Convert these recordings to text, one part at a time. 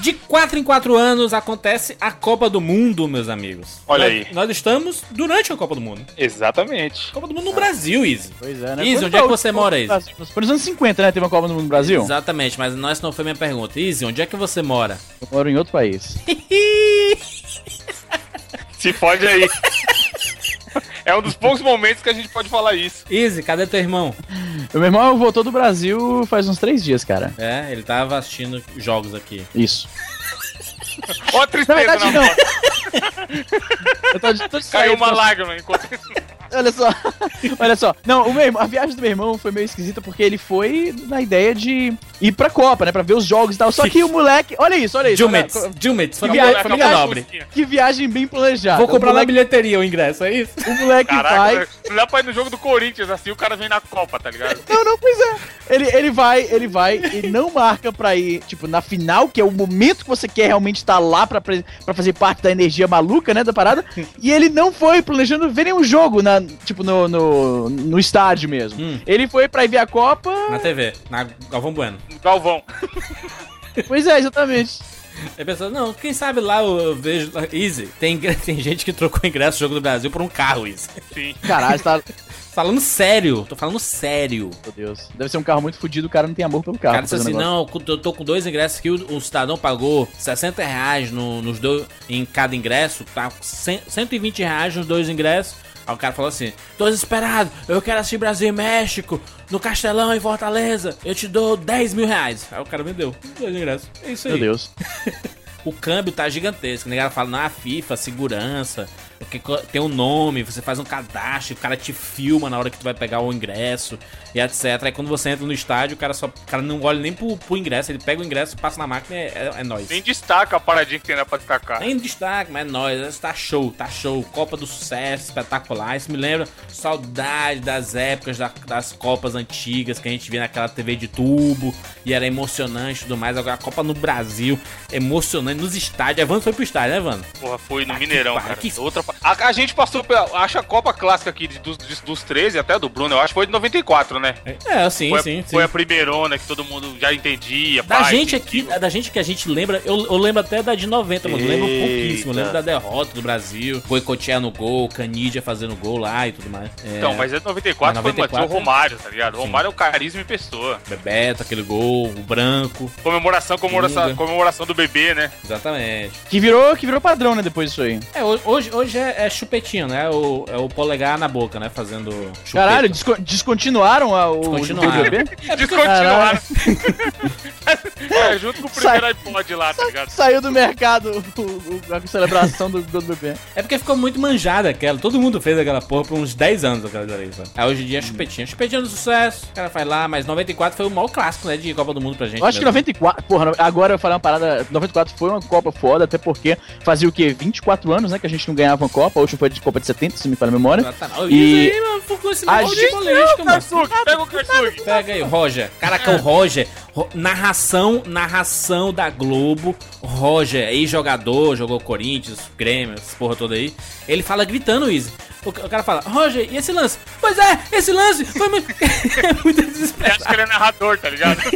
De 4 em 4 anos acontece a Copa do Mundo, meus amigos. Olha Nós- aí. Nós estamos durante a Copa do Mundo. Exatamente. Copa do Mundo no Brasil, Easy. Pois é, né? Quando onde é que você mora? Brasil? Foi nos anos 50, né? Teve uma Copa do Mundo no Brasil? Exatamente, mas nós não foi minha pergunta. Easy, onde é que você mora? Eu moro em outro país. Se pode aí. É um dos poucos momentos que a gente pode falar isso. Easy, cadê teu irmão? O meu irmão voltou do Brasil faz uns três dias, cara. É, ele tava assistindo jogos aqui. Isso. Ó, a Na tristeza verdade, na não. Eu tô, tô de Caiu uma lágrima enquanto Olha só. Olha só. Não, o meu irmão- a viagem do meu irmão foi meio esquisita porque ele foi na ideia de ir pra Copa, né? Pra ver os jogos e tal. Só que o moleque. Olha isso, olha isso. Jumets, olha- Jumets, Que família, viagem- família nobre. Que viagem bem planejada. Vou comprar o na moleque, bilheteria o ingresso, é isso? o moleque vai. Caraca, não dá pra ir no jogo do Corinthians assim, o cara vem na Copa, tá ligado? Não, não, pois é. Ele, ele vai, ele vai e não marca pra ir, tipo, na final, que é o momento que você quer realmente estar lá pra, pra fazer parte da energia maluca, né, da parada. E ele não foi planejando ver nenhum jogo, na, tipo, no, no, no estádio mesmo. Hum. Ele foi pra ir ver a Copa. Na TV, na Galvão Bueno. Galvão. Pois é, exatamente. Aí pensou, não, quem sabe lá eu, vejo. Easy, tem, tem gente que trocou ingresso do Jogo do Brasil por um carro, Easy. Sim. Caralho, tá. Falando sério, tô falando sério. Meu Deus. Deve ser um carro muito fodido, o cara não tem amor pelo O carro. cara pra disse assim, um não, eu tô com dois ingressos que o, o cidadão pagou 60 reais no, nos dois, em cada ingresso, tá? Cem- 120 reais nos dois ingressos. Aí o cara falou assim, tô desesperado, eu quero assistir Brasil e México, no Castelão, em Fortaleza, eu te dou 10 mil reais. Aí o cara vendeu dois ingressos. É isso aí. Meu Deus. O câmbio tá gigantesco. O negócio fala, não, a FIFA, segurança, porque tem um nome, você faz um cadastro, o cara te filma na hora que tu vai pegar o ingresso e etc. Aí quando você entra no estádio, o cara só. O cara não olha nem pro, pro ingresso, ele pega o ingresso, passa na máquina e é, é, é nóis. Nem destaca a paradinha que tem lá pra destacar. Nem destaque, mas é nóis. Tá show, tá show. Copa do Sucesso, espetacular. Isso me lembra saudade das épocas da- das Copas antigas que a gente via naquela TV de tubo e era emocionante e tudo mais. Agora a Copa no Brasil, emocionante nos estádios. Evandro foi pro estádio, né, Evandro? Porra, foi no Ah, Mineirão, cara. que- Outra... pa- a, a gente passou pela. Acho a Copa clássica aqui de- dos, de- dos 13, até do Bruno, eu acho que foi de 94, né? É, sim, foi, a- sim, sim. foi a primeirona que todo mundo já entendia. Da pai, gente aqui, tio. da gente que a gente lembra, eu, eu lembro até da de 90, mano. Eu lembro pouquíssimo. Eu lembro da derrota do Brasil, Boicotear no gol, Canidia fazendo gol lá e tudo mais. É, Então, mas é 94, Mas foi, mano, tinha o 94, Romário, tá ligado? O. Romário é o carisma em pessoa. Bebeto, aquele gol, o branco. Comemoração, comemoração, comemoração do bebê, né? Exatamente. Que virou, que virou padrão, né, depois disso aí. É, ho- hoje, é, é chupetinho, né? O, é o polegar na boca, né? Fazendo chupeta. Caralho, desco- descontinuaram a, o Descontinuaram. BBB? Descontinuaram. é, junto com o primeiro iPod lá, tá ligado? Saiu do mercado o- o- a celebração do do bebê. É porque ficou muito manjada aquela. Todo mundo fez aquela porra por uns 10 anos aquela ali, sabe? Aí hoje em dia é chupetinha. Chupetinha do sucesso. O cara faz lá, mas 94 foi o maior clássico, né? De Copa do Mundo pra gente. Eu acho que mesmo. 94, porra, agora eu falei uma parada, 94 foi uma Copa foda, até porque fazia o quê? 24 anos, né, que a gente não ganhava uma Copa, a última foi de Copa de 70, se me falha a memória. Exatamente. E- Isso aí, mano, ficou esse A de gente- política, mano. Karsugi, pega o Karsugi. Pega aí, Roger. Caraca, o Roger. Ro- narração, narração da Globo. Roger, ex-jogador, jogou Corinthians, Grêmio, essa porra toda aí. Ele fala gritando isso. O, ca- o cara fala, Roger, e esse lance? Pois é, esse lance foi muito. é muito desesperado. acha que ele é narrador, tá ligado?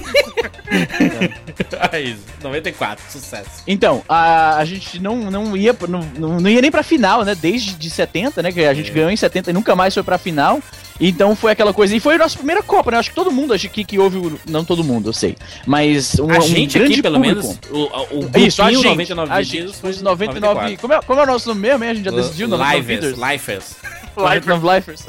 É isso, 94, sucesso. Então, a, a gente não, não ia não, não ia nem pra final, né, desde de 70, né, que a gente É. ganhou em 70 e nunca mais foi pra final. Então foi aquela coisa, e foi a nossa primeira Copa, né? Acho que todo mundo, acho que, que houve, o- não todo mundo, eu sei, mas um, A um gente grande aqui, pelo público. menos, o, o grupinho Isso, a gente, 99 a gente, foi os 99, como é, como é o nosso nome mesmo, hein? A gente já decidiu, 99 Livers, Leaders. Lifers. 99 Lifers.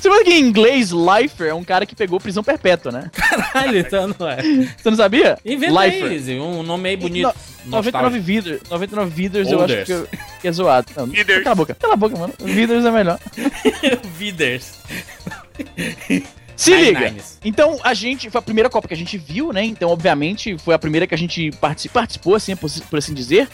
Você sabe que em inglês, lifer é um cara que pegou prisão perpétua, né? Caralho, então não é. Você não sabia? Inventa Lifer. um nome aí bonito. No- 99 Viders, 99 Viders eu acho que, eu- que é zoado. Não, Viders. Cala a boca, cala a boca, mano. Viders é melhor. Viders. Se Nine liga. Nines. Então, a gente, foi a primeira Copa que a gente viu, né? Então, obviamente, foi a primeira que a gente partici- participou, assim, por, por assim dizer.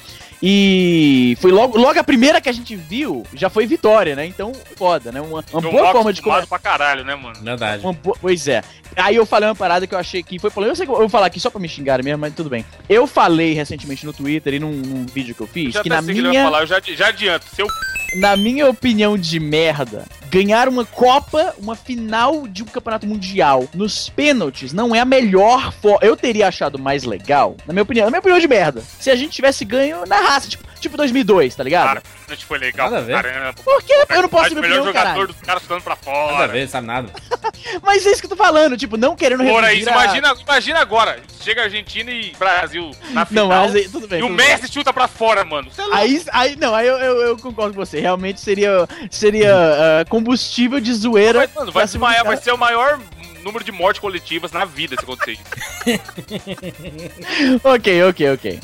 E foi logo, logo a primeira que a gente viu, já foi vitória, né? Então, foda, né? Uma, uma um boa forma de começar. pra caralho, né, mano? Verdade. Uma Pois é. Aí eu falei uma parada que eu achei que foi polêmica. Eu sei que eu vou falar aqui só pra me xingar mesmo, mas tudo bem. Eu falei recentemente no Twitter e num, num vídeo que eu fiz Já que na sei que minha. falar, eu já, já adianto. Seu na minha opinião de merda, ganhar uma Copa, uma final de um campeonato mundial nos pênaltis não é a melhor forma. Eu teria achado mais legal, na minha opinião, na minha opinião de merda, se a gente tivesse ganho na raça, tipo, tipo 2002, tá ligado? Cara, a gente foi legal Nada a ver. caramba. Por que eu não posso Mas ter o melhor opinião, jogador caralho? dos caras chutando pra Nada a fora. ver, sabe nada. Mas é isso que eu tô falando, tipo, não querendo Fora reduzir isso, a- imagina, imagina agora. Chega Argentina e Brasil na final. Não, mas aí, tudo bem. e o tudo bem. Messi chuta pra fora, mano. Você é louco. Aí, aí, não, aí eu, eu, eu concordo com você. Realmente seria, seria ah, combustível de zoeira. Vai, mano, vai, ser vai ser o maior número de mortes coletivas na vida se acontecer isso. Ok, ok, ok.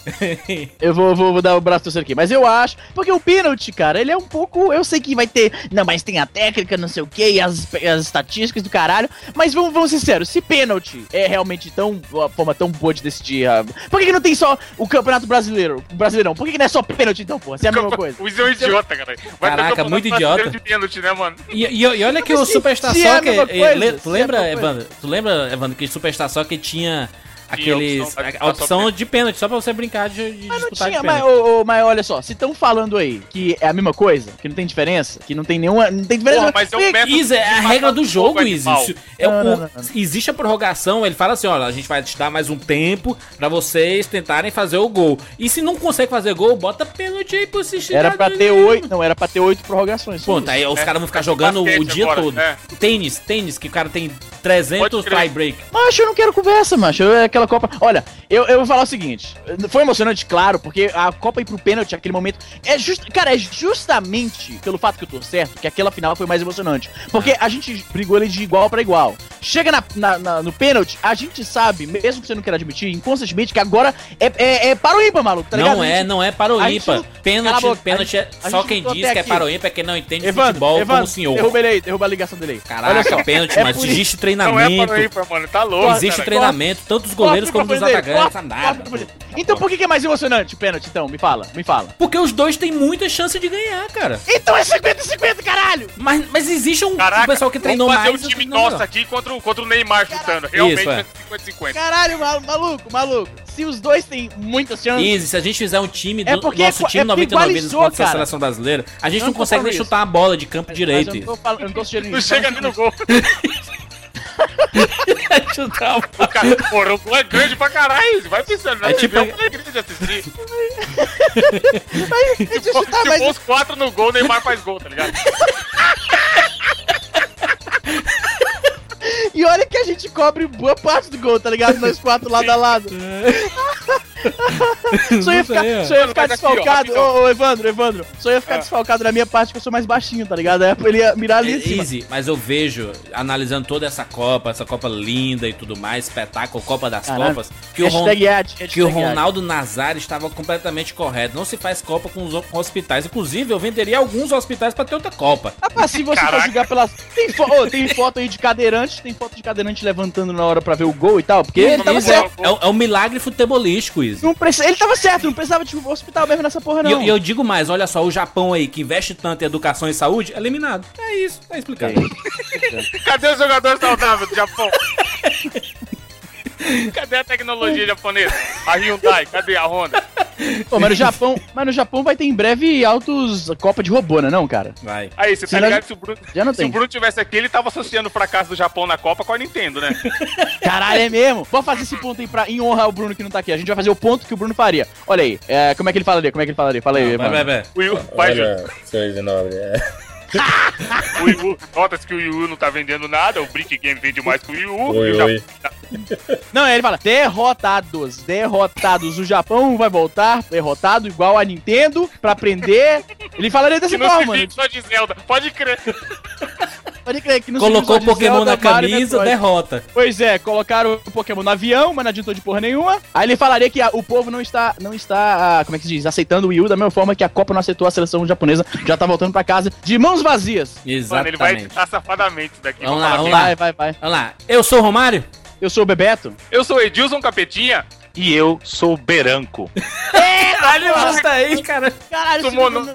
eu vou, vou, vou dar o braço torcer aqui. Mas eu acho. Porque o pênalti, cara, ele é um pouco. Eu sei que vai ter. Não, mas tem a técnica, não sei o que, e as, as estatísticas do caralho. Mas vamos, vamos ser sinceros, se pênalti é realmente tão. Uma forma tão boa de decidir. ah, por que, que não tem só o Campeonato Brasileiro? Brasileirão? Por que, que não é só pênalti então, pô? Se é a mesma coisa. O Izzy é um idiota, cara. Vai Caraca, muito idiota. de pênalti, né, mano? E, e- e olha que o Superstar é Soccer. eh, é lembra. Evandro? Tu lembra, Evandro, que Superstar Soccer tinha aqueles. opção a, a opção de pênalti, só pra você brincar de, de Mas não disputar tinha, de mas, ô, ô, mas olha só, se estão falando aí que é a mesma coisa, que não tem diferença, que não tem nenhuma. Não tem diferença. Porra, mas é um método Isso é a regra do jogo. Isso é. Existe a prorrogação, ele fala assim: olha, a gente vai te dar mais um tempo pra vocês tentarem fazer o gol. E se não consegue fazer gol, bota pênalti aí pro assistir. Era pra ter oito. Não, era pra ter oito prorrogações. Ponto, isso. aí os É, caras vão ficar é jogando o dia agora, todo. é. Tênis, tênis, que o cara tem 300 Pode crer. tie break. Macho, eu não quero conversa, macho. É aquela Copa. Olha, eu, eu vou falar o seguinte. Foi emocionante, claro, porque a Copa ir pro pênalti naquele momento. É just, cara, é justamente pelo fato que eu tô certo que aquela final foi mais emocionante. Porque a gente brigou ali de igual pra igual. Chega na, na- na- no pênalti, a gente sabe, mesmo que você não queira admitir, inconscientemente, que agora é, é, é para o ímpar, maluco, tá ligado? não A é, gente- não é para o ímpar. não- Pênalti, boca, pênalti é só quem diz que é aqui. para o ímpar é quem não entende Evandro, futebol como Evandro, o senhor. derruba ele aí, derruba a ligação dele aí. Caraca, pênalti, é mas existe Não é treinamento. para ímpar, mano. Tá louco. existe cara. treinamento, tanto dos goleiros como dos atacantes, nada. Então por que, é mais emocionante o pênalti, então? Me fala, me fala. Porque os dois têm muita chance de ganhar, cara. Então é 50-50, caralho! Mas, mas existe um, Caraca, um pessoal que treinou vamos fazer mais. um time nosso aqui contra o, contra o Neymar chutando. Realmente Isso, é. é 50-50. Caralho, mal- maluco, maluco. Se os dois têm muitas chances. Easy, se a gente fizer um time do É porque nosso é- time é porque 99 vidas igualizou, contra a cara. seleção brasileira, a gente não, não consegue nem chutar uma bola de campo Mas direito. eu não tô falando, eu não Não isso. chega nem no gol. uma O cara, é grande pra caralho. Vai pensando, né? É tipo- É uma alegria de assistir. Se for, chutar, se mas- for os quatro no gol, o Neymar faz gol, tá ligado? E olha que a gente cobre boa parte do gol, tá ligado? Nós quatro lado a lado. Só ia ficar, só ia ficar desfalcado. Ô, ô, Evandro, Evandro. Só ia ficar Ah. desfalcado na minha parte que eu sou mais baixinho, tá ligado? Aí ele ia mirar ali em cima. Easy, mas eu vejo, analisando toda essa Copa, essa Copa linda e tudo mais, espetáculo, Copa das Caralho. Copas, que o, Ron- ad, que o ad. Ronaldo Nazário estava completamente correto. Não se faz Copa com os hospitais. Inclusive, eu venderia alguns hospitais pra ter outra Copa. Rapaz, se você for Caraca. jogar pelas. Tem, fo... ô, tem foto aí de cadeirante, tem foto de cadeirante levantando na hora pra ver o gol e tal, porque ele tava Isso é, certo. é um- é um milagre futebolístico, isso. Não precisa... Ele tava certo, não precisava de um hospital mesmo nessa porra, não. eu, e eu digo mais, olha só, o Japão aí, que investe tanto em educação e saúde, eliminado. É isso, tá explicado. Cadê os jogadores saudáveis do Japão? Cadê a tecnologia japonesa? A Hyundai, cadê a Honda? Pô, mas no Japão, mas no Japão vai ter em breve altos Copa de robô, né, não, cara? Vai. Aí, você tá ligado que se o Bruno, Já não se tem. o Bruno tivesse aqui, ele tava associando o fracasso do Japão na Copa com a Nintendo, né? Caralho, é mesmo? Vamos fazer esse ponto aí pra, em honra ao Bruno que não tá aqui. A gente vai fazer o ponto que o Bruno faria. Olha aí, é, como é que ele falaria? Como é que ele falaria? Fala aí, Vai, mano. vai, vai. O Yu, vai, Ju. Olha, senhor 19. O Yu, notas que o Yu não tá vendendo nada, o Brick Game vende mais que o Yu. Oi, e o Japão- oi. Não, ele fala, derrotados, derrotados. O Japão vai voltar derrotado igual a Nintendo pra aprender. Ele falaria Que dessa não forma, se vive só de Zelda, pode crer. Pode crer que Colocou o Pokémon Zelda, na camisa, derrota. Pois é, colocaram o Pokémon no avião, mas não adiantou de porra nenhuma. Aí ele falaria que a- o povo não está, não está, ah, como é que se diz, aceitando o Wii U da mesma forma que a Copa não aceitou a seleção japonesa, já tá voltando pra casa de mãos vazias. Mano, ele Exatamente. vai editar safadamente isso daqui. Vamos lá, vamos lá. Vai, vai, vai. Vamos lá. Eu sou o Romário? Eu sou o Bebeto. Eu sou Edilson Capetinha. E eu sou o Beranco. Caralho, justa aí, cara. Caralho, no- não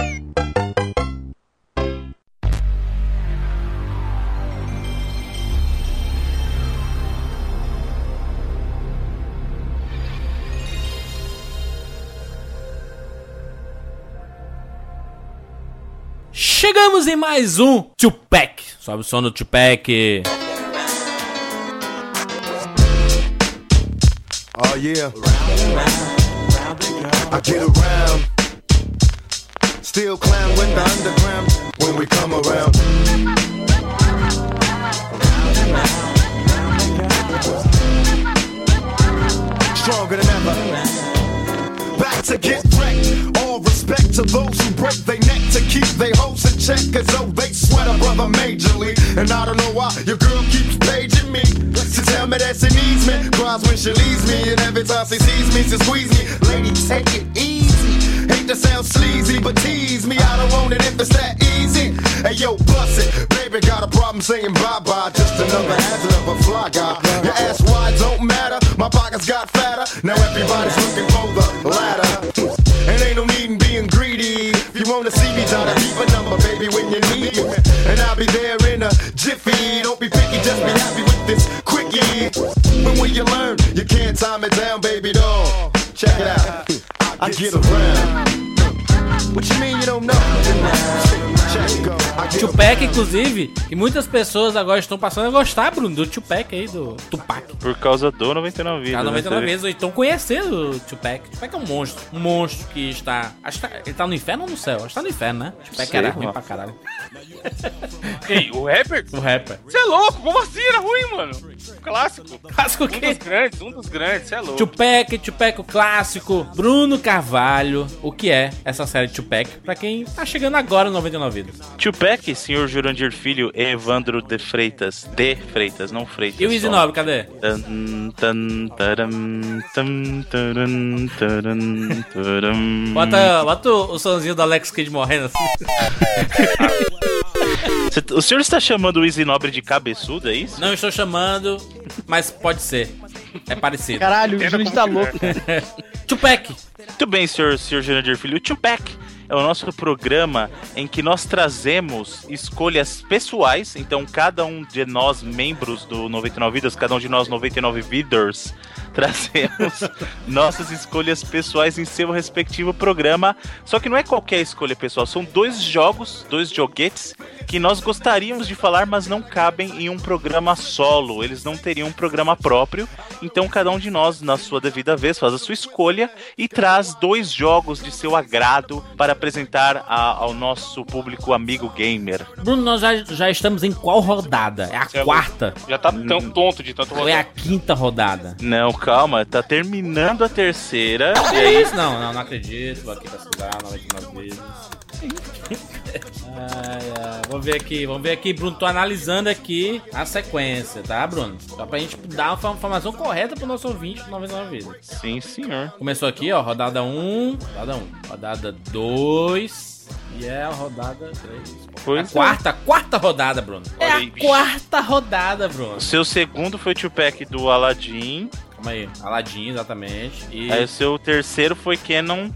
Chegamos em mais um Tupac. Sobe o som do Tupac. Oh yeah. I get around. Still clown with the underground when we come around. Stronger than ever. Back to get wrecked. All respect to those who break their neck to keep their hopes in check. Cause though they sweat a brother majorly. And I don't know why your girl keeps paging me. To tell me that she needs me. Cries when she leaves me. And every time she sees me, she squeeze me. Lady, take it easy. Hate to sound sleazy, but tease me. I don't want it if it's that easy. Hey yo, bust it. Baby, got a problem saying bye bye. Just another hazard of a fly guy. Your ass wide don't matter. My pockets got fatter. Now everybody's looking ladder. And ain't no need in being greedy. If you wanna see me, try to keep a number, baby, when you need me. And I'll be there in a jiffy. Don't be picky, just be happy with this quickie. When will you learn? You can't time it down, baby doll. Check it out. I get around. What you mean you don't know? Check it go. I get Tupac, inclusive, e muitas pessoas agora estão passando a gostar, Bruno, do Tupac aí, do Tupac. Por causa do 99 vidas. Tá né? 99 vezes, ou então conhecendo o Tupac. Tupac é um monstro. Um monstro que está. Acho que tá- ele tá no inferno ou no céu? Acho que tá no inferno, né? Tupac Sei, era ruim mano. pra caralho. Quem? O rapper? O rapper. Você é louco? Como assim era ruim, mano? Clássico. Clássico o Um dos grandes, um dos grandes, você é louco. Tupac, Tupac o clássico, Bruno Carvalho. O que é essa série Tupac? Pra quem tá chegando agora no 99 Vidas. Tupac, senhor Jurandir Filho e Evandro de Freitas. De Freitas, não Freitas. E o Easy só. Nobre, cadê? Tan, Bota, bota o, o sonzinho do Alex Kidd morrendo assim. O senhor está chamando o Easy Nobre de cabeçudo, é isso? Não estou chamando, mas pode ser. É parecido. Caralho, o Entenda Jurandir como tá quiser. louco. Tupac. Muito bem, senhor, senhor Jurandir Filho. O Tupac é o nosso programa em que nós trazemos escolhas pessoais. Então, cada um de nós, membros do 99 Vidas, cada um de nós, 99 Viders, trazemos nossas escolhas pessoais em seu respectivo programa. Só que não é qualquer escolha pessoal, são dois jogos, dois joguetes que nós gostaríamos de falar, mas não cabem em um programa solo. Eles não teriam um programa próprio. Então, cada um de nós, na sua devida vez, faz a sua escolha e traz dois jogos de seu agrado para apresentar a- ao nosso público amigo gamer. Bruno, nós já, já estamos em qual rodada? É a Você é quarta? Já tá tão tonto de tanto Ou é a rodar. quinta rodada? Não, calma, tá terminando a terceira. E é isso? Não, não, não acredito. Vou aqui pesquisar 99 vezes. Ai, ai. Vamos ver aqui, vamos ver aqui, Bruno. Tô analisando aqui a sequência, tá, Bruno? Só pra gente dar uma informação correta pro nosso ouvinte do 99 vezes. Sim, senhor. Começou aqui, ó, rodada 1, rodada 1, rodada 2 e é a rodada 3. Pois a é. quarta, quarta rodada, Bruno. É a quarta rodada, Bruno. O seu segundo foi o Tupac do Aladdin. Calma aí, Aladdin, exatamente. E Aí o seu terceiro foi Canon,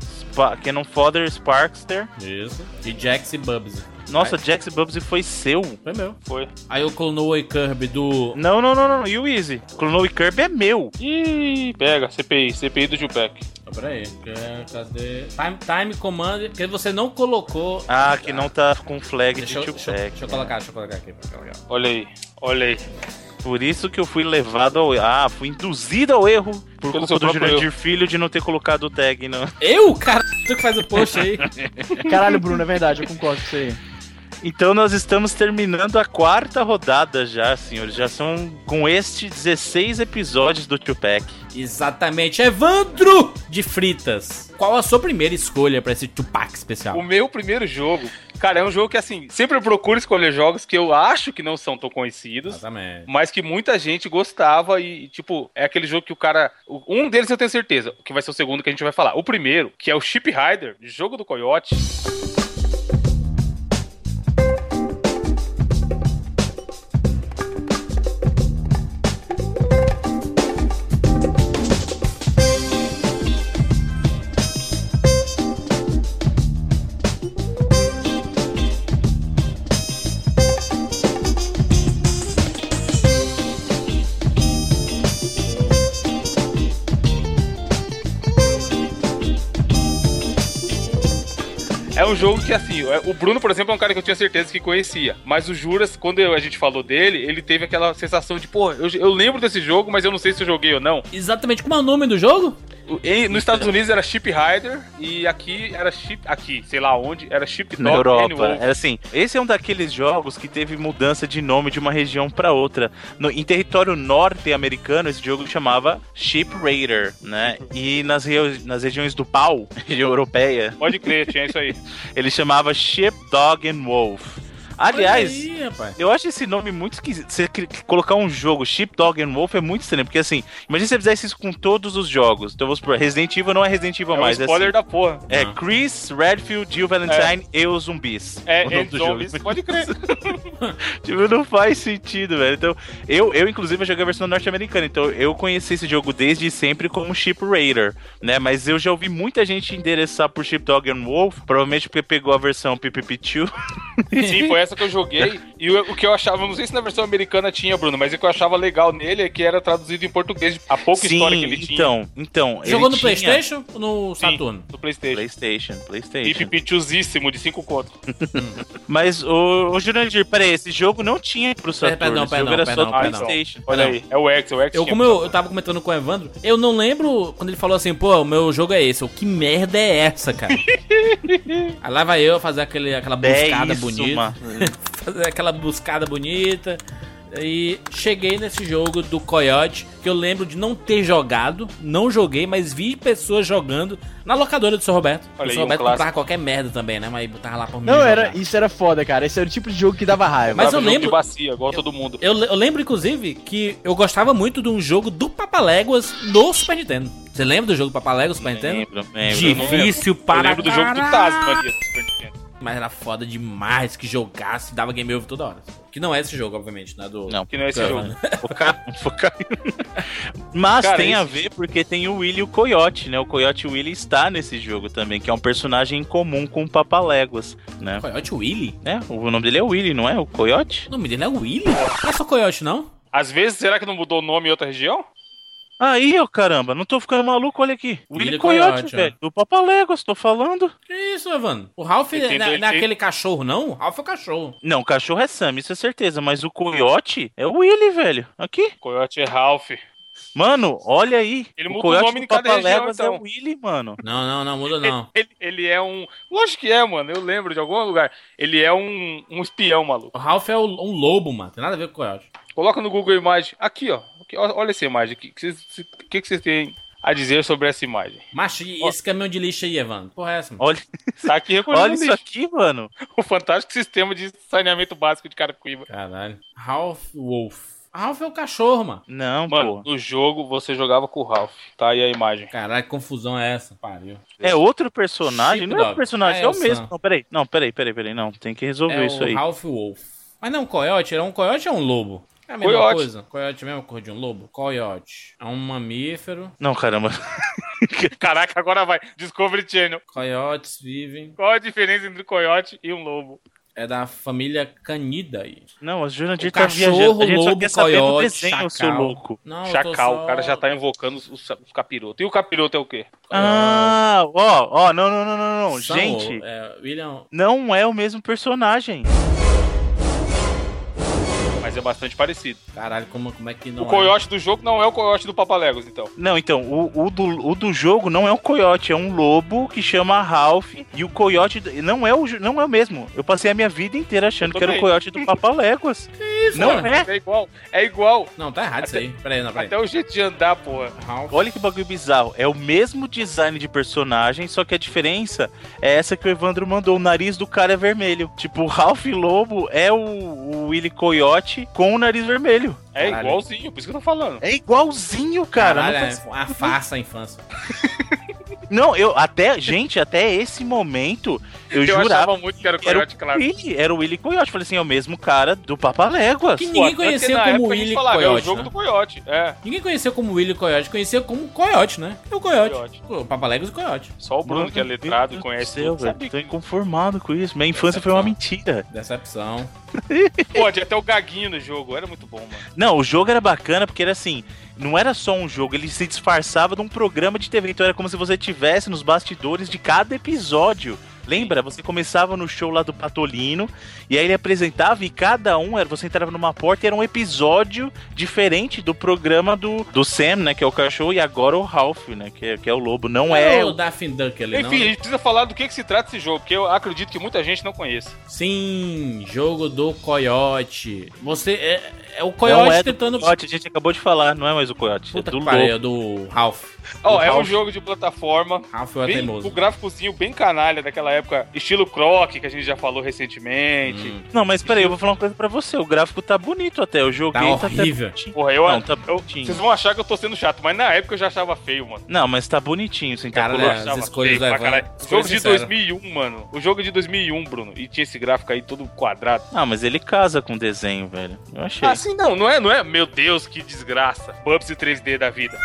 Canon Fodder Sparkster. isso. E Jax e Bubsy. Nossa, Jax Bubsy foi seu. Foi meu. Foi. Aí o Clonoa e Kirby do Não, não, não, não. E o Easy? Clonoe Kirby é meu. Ih, pega, CPI, CPI do Tupac. Ah, peraí. que- Cadê? Time, time Command. Que você não colocou. Ah, que não tá com flag Deixa de eu, deixa, eu- Tupac. deixa eu colocar, deixa eu colocar aqui. Olha aí, olha aí. Por isso que eu fui levado ao Ah, fui induzido ao erro por Pelo culpa seu do Jurandir Filho de não ter colocado o tag no. Eu, cara, tu que faz o post aí. Caralho, Bruno, é verdade, eu concordo com isso aí. Então nós estamos terminando a quarta rodada já, senhores. Já são com este 16 episódios do Tupac. Exatamente. Evandro de Fritas. Qual a sua primeira escolha pra esse Tupac especial? O meu primeiro jogo Cara, é um jogo que, assim, sempre eu procuro escolher jogos que eu acho que não são tão conhecidos. Exatamente. Mas que muita gente gostava e, tipo, é aquele jogo que o cara. Um deles eu tenho certeza, que vai ser o segundo que a gente vai falar. O primeiro, que é o Ship Rider, jogo do Coyote. É um jogo que, assim, é- o Bruno, por exemplo, é um cara que eu tinha certeza que conhecia. Mas o Juras, quando a gente falou dele, ele teve aquela sensação de, pô, eu, eu lembro desse jogo, mas eu não sei se eu joguei ou não. Exatamente. Como é o nome do jogo? Nos Estados Unidos era Ship Rider e aqui era Ship. Aqui, sei lá onde, era Ship Na Dog Europa. Annual. É assim, esse é um daqueles jogos que teve mudança de nome de uma região pra outra. No, em território norte-americano, esse jogo chamava Ship Raider, né? E nas, nas regiões do pau, região europeia, Pode crer, tinha isso aí. ele chamava Ship Dog and Wolf. Aliás, aí, eu acho esse nome muito esquisito. Você colocar um jogo, Sheep, Dog and Wolf, é muito estranho. Porque assim, imagina se você fizesse isso com todos os jogos. Então vamos supor, Resident Evil não é Resident Evil É um mais. spoiler é, da porra. assim, é Chris, Redfield, Jill Valentine e os zumbis. É, o nome é do zombies, jogo. pode crer. Tipo, não faz sentido, velho. Então, eu, eu inclusive, eu joguei a versão norte-americana. Então, eu conheci esse jogo desde sempre como Ship Raider, né? Mas eu já ouvi muita gente endereçar por Ship Dog and Wolf, provavelmente porque pegou a versão PPP2. Sim, foi essa que eu joguei. E o, o que eu achava, não sei se na versão americana tinha, Bruno, mas o que eu achava legal nele é que era traduzido em português, a pouca história que ele tinha. então, então. Jogou no tinha- PlayStation ou no Sim, Saturno? do Playstation. PlayStation, E PlayStation. pipitiuzíssimo, de 5 contos. Mas, o, o Jurandir, peraí, esse jogo não tinha pro Saturno. perdão, esse jogo perdão, era perdão, só perdão. PlayStation. Olha aí, é o X, é o X. Eu, como eu, eu tava comentando com o Evandro, eu não lembro quando ele falou assim, pô, o meu jogo é esse. Eu, que merda é essa, cara? Aí lá vai eu fazer aquele, aquela É buscada isso, bonita. mano. fazer aquela buscada bonita. E cheguei nesse jogo do Coyote, que eu lembro de não ter jogado, não joguei, mas vi pessoas jogando na locadora do seu Roberto. Olha o seu um Roberto clássico. comprava qualquer merda também, né? Mas botava lá pra mim. Não, jogar. era, isso era foda, cara. Esse era o tipo de jogo que dava raiva. Mas eu jogo lembro- de bacia, igual todo mundo. Eu, eu lembro, inclusive, que eu gostava muito de um jogo do Papaléguas no Super Nintendo. Você lembra do jogo do Papaléguas no Super Nintendo? Lembro, lembro. Difícil Eu para lembro do jogo do. Tasmania do Super Nintendo. Mas era foda demais que jogasse, dava game over toda hora. Que não é esse jogo, obviamente, né? Do... Não, Que não é esse jogo. Focar, focar. Mas Cara, tem a esse- ver porque tem o Willy e o Coyote, né? O Coyote Willy está nesse jogo também, que é um personagem em comum com o Papaléguas, né? Coyote Willy? É, o nome dele é Willy, não é? O Coyote? O nome dele é Willy? Não é só Coyote, não? Às vezes, será que não mudou o nome em outra região? Aí, ó, caramba, não tô ficando maluco, olha aqui. Willy, Willy Coyote, Coyote, velho. Do Papaléguas, tô falando. Que isso, Evandro? O Ralph Ele tem não é, dois- não é ele- aquele cachorro, não? O Ralph é o cachorro. Não, o cachorro é Sam, isso é certeza, mas o Coyote é o Willy, velho. Aqui. Coyote é Ralph. Mano, olha aí. Ele o muda o nome do em cada região, Papaléguas então. é o Willy, mano. Não, não, não, muda não. Ele, ele é um. Lógico que é, mano. Eu lembro de algum lugar. Ele é um, um espião, maluco. O Ralph é o- um lobo, mano. Tem nada a ver com o Coyote. Coloca no Google Imagem. Aqui, ó. Olha essa imagem. O que, que, que, que vocês têm a dizer sobre essa imagem? Macho, e esse caminhão de lixo aí, Evandro? Porra é essa, mano? Olha, Tá aqui olha isso lixo. aqui, mano. O fantástico sistema de saneamento básico de Carapicuíba. Caralho. Ralph Wolf. Ralph é o cachorro, mano. Não, Mano, pô. no jogo você jogava com o Ralph. Tá aí a imagem. Caralho, que confusão é essa? Pariu. É outro personagem? Chip não é o personagem, Ah, é é o mesmo. Não, peraí. Não, peraí, peraí, peraí. Não, tem que resolver É isso o aí. Ralph Wolf. Mas não, coiote? É um coiote ou é um lobo? É a mesma Coiote. coisa. Coiote é a mesma cor de um lobo? Coiote. É um mamífero. Não, caramba. Caraca, agora vai. Discovery Channel. Coiotes vivem. Qual a diferença entre um coiote e um lobo? É da família Canidae. Não, o Jurandir O tá viajando. A gente só lobo, quer saber do coiote, desenho, seu chacal. louco. Não, Chacal. só- O cara já tá invocando os, os, os capirotos. E o capiroto é o quê? Ah, ó, ó, não, não, não, não, não. São- Gente, É, William. não é o mesmo personagem. Mas é bastante parecido. Caralho, como, como é que não o coiote do jogo não é o coiote do Papaléguas, então. Não, então, o, o do, o do jogo não é um coiote, é um lobo que chama Ralph. E o coiote não é o, não é o mesmo. Eu passei a minha vida inteira achando que era o coiote do Papaléguas. é? isso, Não mano. é? É igual. É igual. Não, tá errado isso aí. Peraí, não, peraí. Até o jeito de andar, porra. Ralph. Olha que bagulho bizarro. É o mesmo design de personagem, só que a diferença é essa que o Evandro mandou. O nariz do cara é vermelho. Tipo, o Ralph Lobo é o, o Willy Coyote com o nariz vermelho. É Caralho. igualzinho, por isso que eu tô falando. É igualzinho, cara. Caralho, não, é faz- uma farsa a infância. não, eu até, gente, até esse momento eu, Eu, jurava achava muito que era o que era Coyote, o claro. Willy, era o Willy Coyote. Falei assim, é o mesmo cara do Papaléguas. Que Pô, ninguém que conhecia como Willy falava, É o Coyote, jogo né? do Coyote. É. Ninguém conhecia como Willy Coyote, conhecia como Coyote, né? É o Coyote. Coyote. O Papaléguas e o Coyote. Só o Bruno, que é letrado e conhece tudo. velho. Tô inconformado com isso. Minha infância foi uma mentira. Decepção. Pô, tinha até o Gaguinho no jogo. Era muito bom, mano. Não, o jogo era bacana porque era assim, não era só um jogo, ele se disfarçava de um programa de TV. Então era como se você tivesse nos bastidores de cada episódio. Lembra? Você começava no show lá do Patolino, e aí ele apresentava, e cada um, era você entrava numa porta e era um episódio diferente do programa do, do Sam, né? Que é o cachorro, e agora o Ralph, né? Que é, que é o lobo. Não é. o o- Daffy Duck ali, Enfim, a não? gente precisa falar do que, que se trata esse jogo, porque eu acredito que muita gente não conheça. Sim, jogo do Coyote. Você é, é o Não Coyote é do tentando. Coyote, a gente acabou de falar, não é mais o Coyote, Puta é do que pariu, é do Ralph. Ó, Do é um jogo de plataforma. Ralph é o Bem, teimoso. o gráficozinho bem canalha daquela época, estilo Croc, que a gente já falou recentemente. Hum. Não, mas peraí, eu vou falar uma coisa pra você. O gráfico tá bonito até. Eu joguei Tá tá até horrível. bonitinho. Porra, eu, Não, tá eu-. Vocês vão achar que eu tô sendo chato, mas na época eu já achava feio, mano. Não, mas tá bonitinho, sem Cara, calcular. né, as escolhas feio caralho. Jogo de sinceras. 2001, mano. O jogo é de 2001, Bruno. E tinha esse gráfico aí todo quadrado. Ah, mas ele casa com o desenho, velho. Eu achei. Ah, sim, não, não é, não é, meu Deus, que desgraça. Bubsy 3D da vida.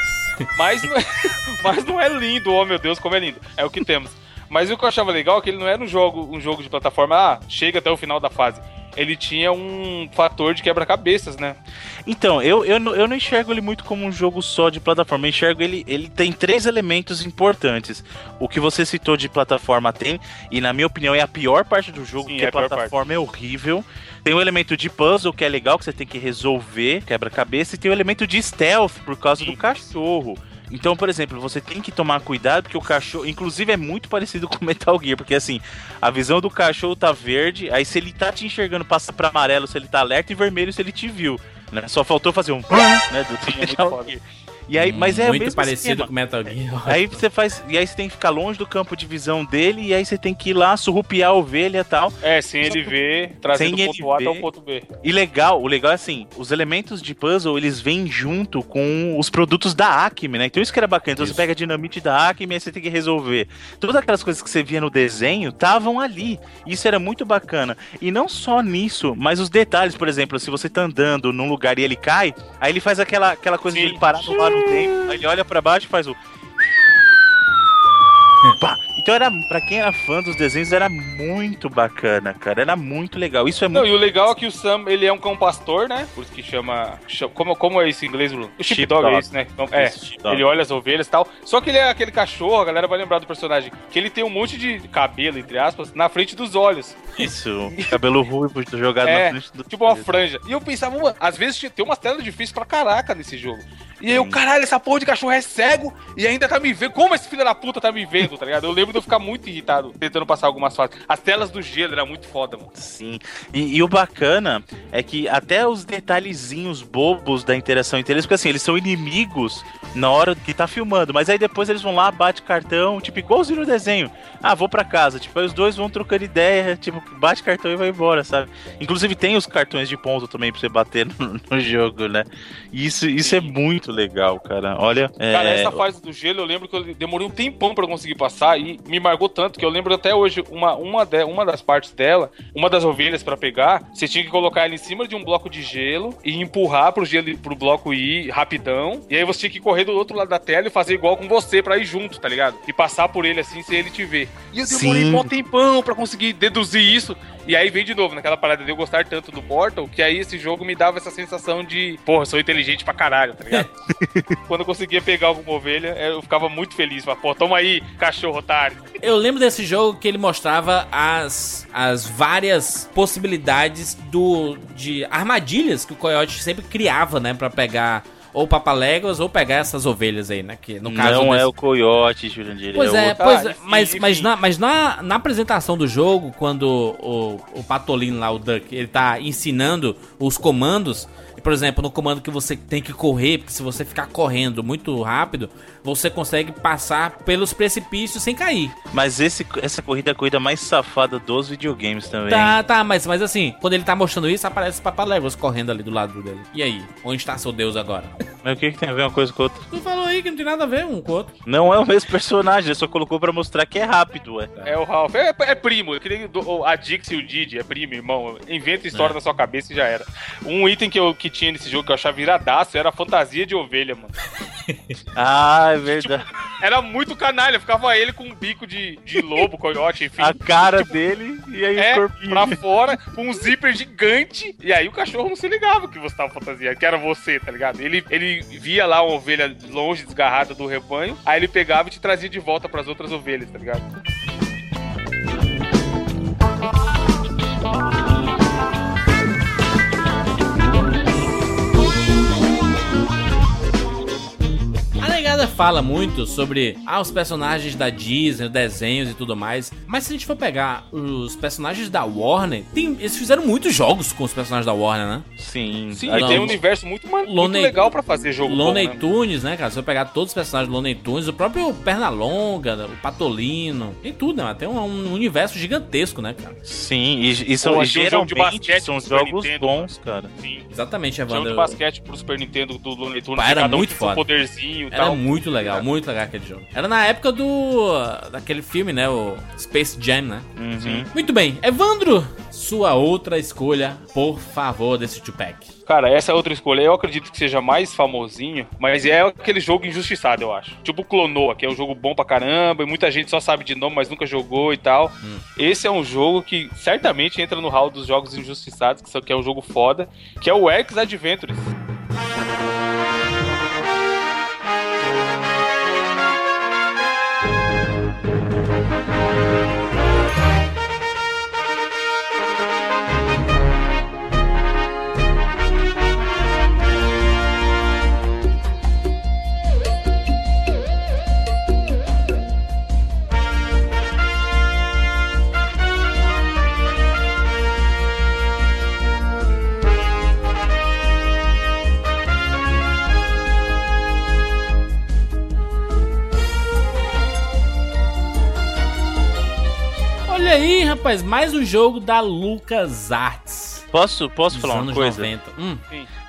Mas não é, mas não é lindo, oh meu Deus, como é lindo. É o que temos. Mas o que eu achava legal é que ele não era um jogo, um jogo de plataforma, ah, chega até o final da fase. Ele tinha um fator de quebra-cabeças, né? Então, eu, eu, não- eu não enxergo ele muito como um jogo só de plataforma. Eu enxergo ele. Ele tem três elementos importantes. O que você citou de plataforma tem, e na minha opinião é a pior parte do jogo, Sim, porque é a plataforma é horrível. Tem o elemento de puzzle, que é legal, que você tem que resolver, quebra-cabeça, e tem o elemento de stealth, por causa do cachorro. Então, por exemplo, você tem que tomar cuidado porque o cachorro, inclusive, é muito parecido com o Metal Gear, porque assim, a visão do cachorro tá verde, aí se ele tá te enxergando, passa pra amarelo se ele tá alerta e vermelho se ele te viu. Né? Só faltou fazer um né, do é Metal. Gear. E aí, mas é Muito parecido esquema. com Metal Gear. Aí você faz. E aí você tem que ficar longe do campo de visão dele, e aí você tem que ir lá surrupiar a ovelha e tal. É, sem ele ver, trazendo Sem do ponto A até o ponto B. E legal, o legal é assim, os elementos de puzzle, eles vêm junto com os produtos da Acme, né? Então isso que era bacana. Então Isso. você pega a dinamite da Acme e aí você tem que resolver. Todas aquelas coisas que você via no desenho estavam ali. Isso era muito bacana. E não só nisso, mas os detalhes, por exemplo, se você tá andando num lugar e ele cai, aí ele faz aquela, aquela coisa de Sim. ele parar no ar um tempo, aí ele olha pra baixo e faz o Pá. Então era, pra quem era fã dos desenhos, era muito bacana, cara. Era muito legal. Isso é Não, muito e o legal é que o Sam, ele é um cão pastor, né? Por isso que chama... chama- como, como é isso em inglês, Bruno? O sheepdog é isso, né? Então, é, Isso, ele olha as ovelhas e tal. Só que ele é aquele cachorro, a galera vai lembrar do personagem, que ele tem um monte de cabelo, entre aspas, na frente dos olhos. isso. Cabelo ruivo jogado É, na frente do. Tipo uma franja. E eu pensava, mano, às vezes tem umas telas difíceis pra caraca nesse jogo. E aí eu, caralho, essa porra de cachorro é cego e ainda tá me vendo. Como esse filho da puta tá me vendo, tá ligado? Eu lembro de eu ficar muito irritado tentando passar algumas fases. As telas do gelo era muito foda, mano. Sim. E, e o bacana é que até os detalhezinhos bobos da interação entre eles, porque assim, eles são inimigos na hora que tá filmando, mas aí depois eles vão lá, bate cartão, tipo, igualzinho no desenho. Ah, vou pra casa. Tipo, aí os dois vão trocando ideia, tipo, bate cartão e vai embora, sabe? Inclusive tem os cartões de ponto também pra você bater no, no jogo, né? E isso, isso é muito legal, cara. Olha. é, Cara, essa fase do gelo eu lembro que eu demorei um tempão pra conseguir passar e me marcou tanto que eu lembro até hoje uma, uma, de- uma das partes dela, uma das ovelhas pra pegar, você tinha que colocar ela em cima de um bloco de gelo e empurrar pro gelo pro bloco ir rapidão. E aí você tinha que correr do outro lado da tela e fazer igual com você pra ir junto, tá ligado? E passar por ele assim sem ele te ver. E eu demorei Sim. um tempão pra conseguir deduzir isso. E aí vem de novo naquela parada de eu gostar tanto do Portal, que aí esse jogo me dava essa sensação de, porra, eu sou inteligente pra caralho, tá ligado? Quando eu conseguia pegar alguma ovelha, eu ficava muito feliz. Falava, pô, toma aí, cachorro otário. Eu lembro desse jogo que ele mostrava as, as várias possibilidades do de armadilhas que o Coyote sempre criava, né, Pra pegar ou Papaléguas ou pegar essas ovelhas aí, né? Que no caso Não é desse- o Coyote, Jurandir. Pois é, é, outro. pois é, enfim, mas, enfim. mas, na, mas na, na apresentação do jogo, quando o, o Patolino lá, o Duck, ele tá ensinando os comandos, por exemplo, no comando que você tem que correr, porque se você ficar correndo muito rápido, você consegue passar pelos precipícios sem cair. Mas esse, essa corrida é a corrida mais safada dos videogames também. Tá, tá, mas, mas assim, quando ele tá mostrando isso, aparece Papaléguas correndo ali do lado dele. E aí? Onde está seu Deus agora? Mas o que, que tem a ver uma coisa com a outra? Tu falou aí que não tem nada a ver um com o outro. Não é o mesmo personagem, ele só colocou pra mostrar que é rápido, ué. É o Ralph. É, é primo. Eu queria do- a Dix e o Didi. É primo, irmão. Inventa história É. na sua cabeça e já era. Um item que, eu, que tinha nesse jogo que eu achava iradaço era a fantasia de ovelha, mano. Ah, é verdade. Era muito canalha. Ficava ele com um bico de, de lobo, coiote, enfim. A cara dele e aí É, o corpinho. pra fora, com um zíper gigante. E aí o cachorro não se ligava que você tava fantasiado, que era você, tá ligado? Ele, ele via lá uma ovelha longe, desgarrada do rebanho, aí ele pegava e te trazia de volta pras outras ovelhas, tá ligado? Fala muito sobre ah, os personagens da Disney, os desenhos e tudo mais. Mas se a gente for pegar os personagens da Warner, tem- eles fizeram muitos jogos com os personagens da Warner, né? Sim. Sim, Ah, e tem um universo muito, muito legal pra fazer jogo Looney bom, né? Tunes, né, cara? Se eu pegar todos os personagens do Looney Tunes, o próprio Pernalonga, o Patolino, tem tudo, né? Tem um, um universo gigantesco, né, cara? Sim, e, e são, Pô, e tinha um jogo de geralmente basquete são jogos Nintendo, bons, cara. Sim. Exatamente, Tinha um Evandro. de basquete pro Super Nintendo do Looney Tunes, Pá, era um muito seu foda. poderzinho e Era tal. muito legal, muito legal aquele jogo. Era na época do. daquele filme, né? O Space Jam, né? Uhum. Muito bem. Evandro, sua outra escolha, por favor, desse two-pack. Cara, essa é outra escolha. Eu acredito que seja mais famosinho, mas é aquele jogo injustiçado, eu acho. Tipo Clonoa, que é um jogo bom pra caramba, e muita gente só sabe de nome, mas nunca jogou e tal. Esse é um jogo que certamente entra no hall dos jogos injustiçados, que é um jogo foda, que é o X Adventures. Rapaz, mais um jogo da LucasArts. Posso, posso dos falar uma coisa? 90. Hum,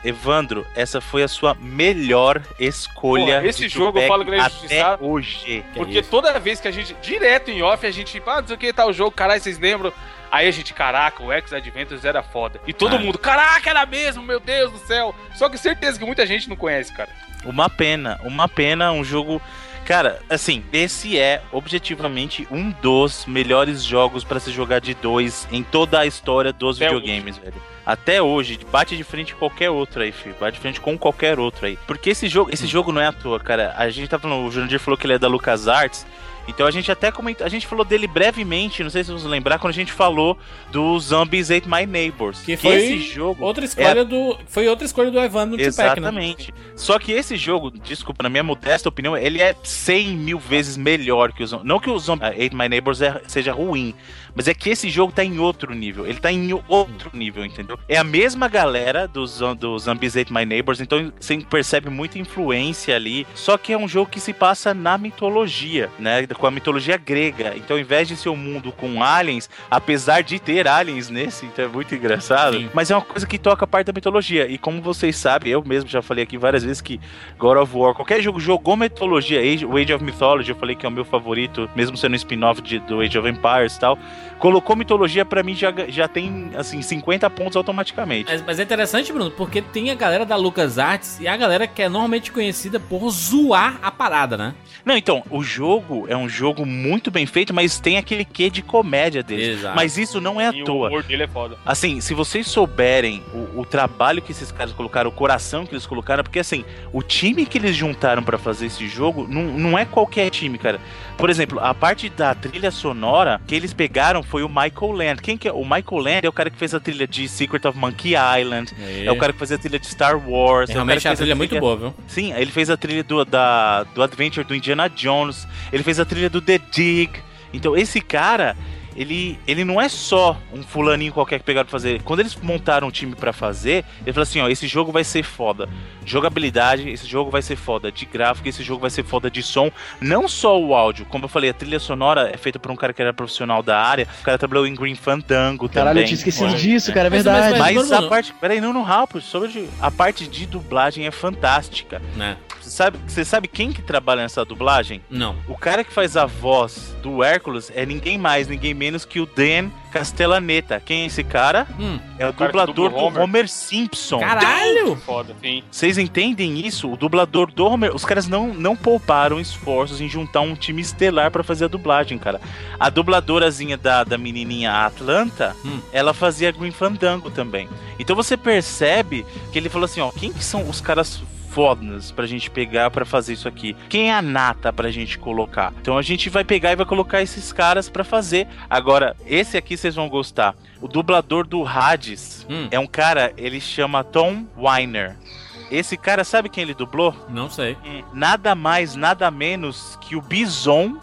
Evandro, essa foi a sua melhor escolha. Porra, esse de jogo eu falo que ele é até hoje. Porque isso? toda vez que a gente, direto em off, a gente, ah, não sei o que, tá o jogo, caralho, vocês lembram? Aí a gente, caraca, o X Adventures era foda. E todo mundo, caraca, era mesmo, meu Deus do céu. Só que certeza que muita gente não conhece, cara. Uma pena, uma pena, um jogo. Cara, assim, esse é objetivamente um dos melhores jogos pra se jogar de dois em toda a história dos Até videogames, velho. Até hoje, bate de frente com qualquer outro aí, filho. Bate de frente com qualquer outro aí. Porque esse jogo, esse jogo não é à toa, cara. A gente tá falando, o Jurandir falou que ele é da LucasArts. Então a gente até comentou, a gente falou dele brevemente, não sei se vocês lembrar, quando a gente falou do Zombies Ate My Neighbors. Que foi esse jogo outra é escolha do. Foi outra escolha do Evandro no two-pack, né? Exatamente. Só que esse jogo, desculpa, na minha modesta opinião, ele é 100 mil vezes melhor que o Zombie. Não que o Zombie Ate My Neighbors é- seja ruim, mas é que esse jogo tá em outro nível. Ele tá em outro nível, entendeu? É a mesma galera dos do Zombies Ate My Neighbors, então você percebe muita influência ali. Só que é um jogo que se passa na mitologia, né? Com a mitologia grega. Então, ao invés de ser um mundo com aliens, apesar de ter aliens nesse, então é muito engraçado. Sim. Mas é uma coisa que toca a parte da mitologia. E como vocês sabem, eu mesmo já falei aqui várias vezes que God of War, qualquer jogo jogou mitologia, Age, o Age of Mythology, eu falei que é o meu favorito, mesmo sendo um spin-off de- do Age of Empires e tal. Colocou mitologia, pra mim já, já tem, assim, 50 pontos automaticamente. Mas, mas é interessante, Bruno, porque tem a galera da LucasArts e a galera que é normalmente conhecida por zoar a parada, né? Não, então, o jogo é um jogo muito bem feito, mas tem aquele quê de comédia dele. Exato. Mas isso não é à E o toa. humor dele é foda. Assim, se vocês souberem o, o trabalho que esses caras colocaram, o coração que eles colocaram, porque assim, o time que eles juntaram pra fazer esse jogo não, não é qualquer time, cara. Por exemplo, a parte da trilha sonora que eles pegaram foi o Michael Land. Quem que é? O Michael Land é o cara que fez a trilha de Secret of Monkey Island, É, é o cara que fez a trilha de Star Wars. é o cara Realmente que a fez trilha é muito boa, viu? Sim, ele fez a trilha do, da, do Adventure do Indiana Jones, ele fez a trilha do The Dig. Então, esse cara, ele, ele não é só um fulaninho qualquer que pegaram pra fazer. Quando eles montaram um time pra fazer, ele falou assim: ó, esse jogo vai ser foda. Jogabilidade, esse jogo vai ser foda. De gráfico, esse jogo vai ser foda de som. Não só o áudio, como eu falei, a trilha sonora é feita por um cara que era profissional da área. O cara trabalhou em Green Fandango Caralho, também. eu tinha esquecido disso, cara, é Mas- verdade. mas- Mas Bruno, a parte. Peraí, não, no Ralph, sobre a parte de dublagem é fantástica. Né? Você sabe, você sabe quem que trabalha nessa dublagem? Não. O cara que faz a voz do Hércules é ninguém mais, ninguém menos que o Dan Castellaneta. Quem é esse cara? Hum. É o cara dublador dubla do Homer. Homer Simpson. Caralho! Foda, sim. Vocês entendem isso? O dublador do Homer, os caras não, não pouparam esforços em juntar um time estelar pra fazer a dublagem, cara. A dubladorazinha da, da menininha Atlanta, Hum. ela fazia Green Fandango também. Então você percebe que ele falou assim, ó, quem que são os caras fodas pra gente pegar pra fazer isso aqui? Quem é a nata pra gente colocar? Então a gente vai pegar e vai colocar esses caras pra fazer. Agora, esse aqui vocês vão gostar. O dublador do Hades Hum. é um cara, ele chama Tom Weiner. Esse cara, sabe quem ele dublou? Não sei. Nada mais, nada menos que o Bison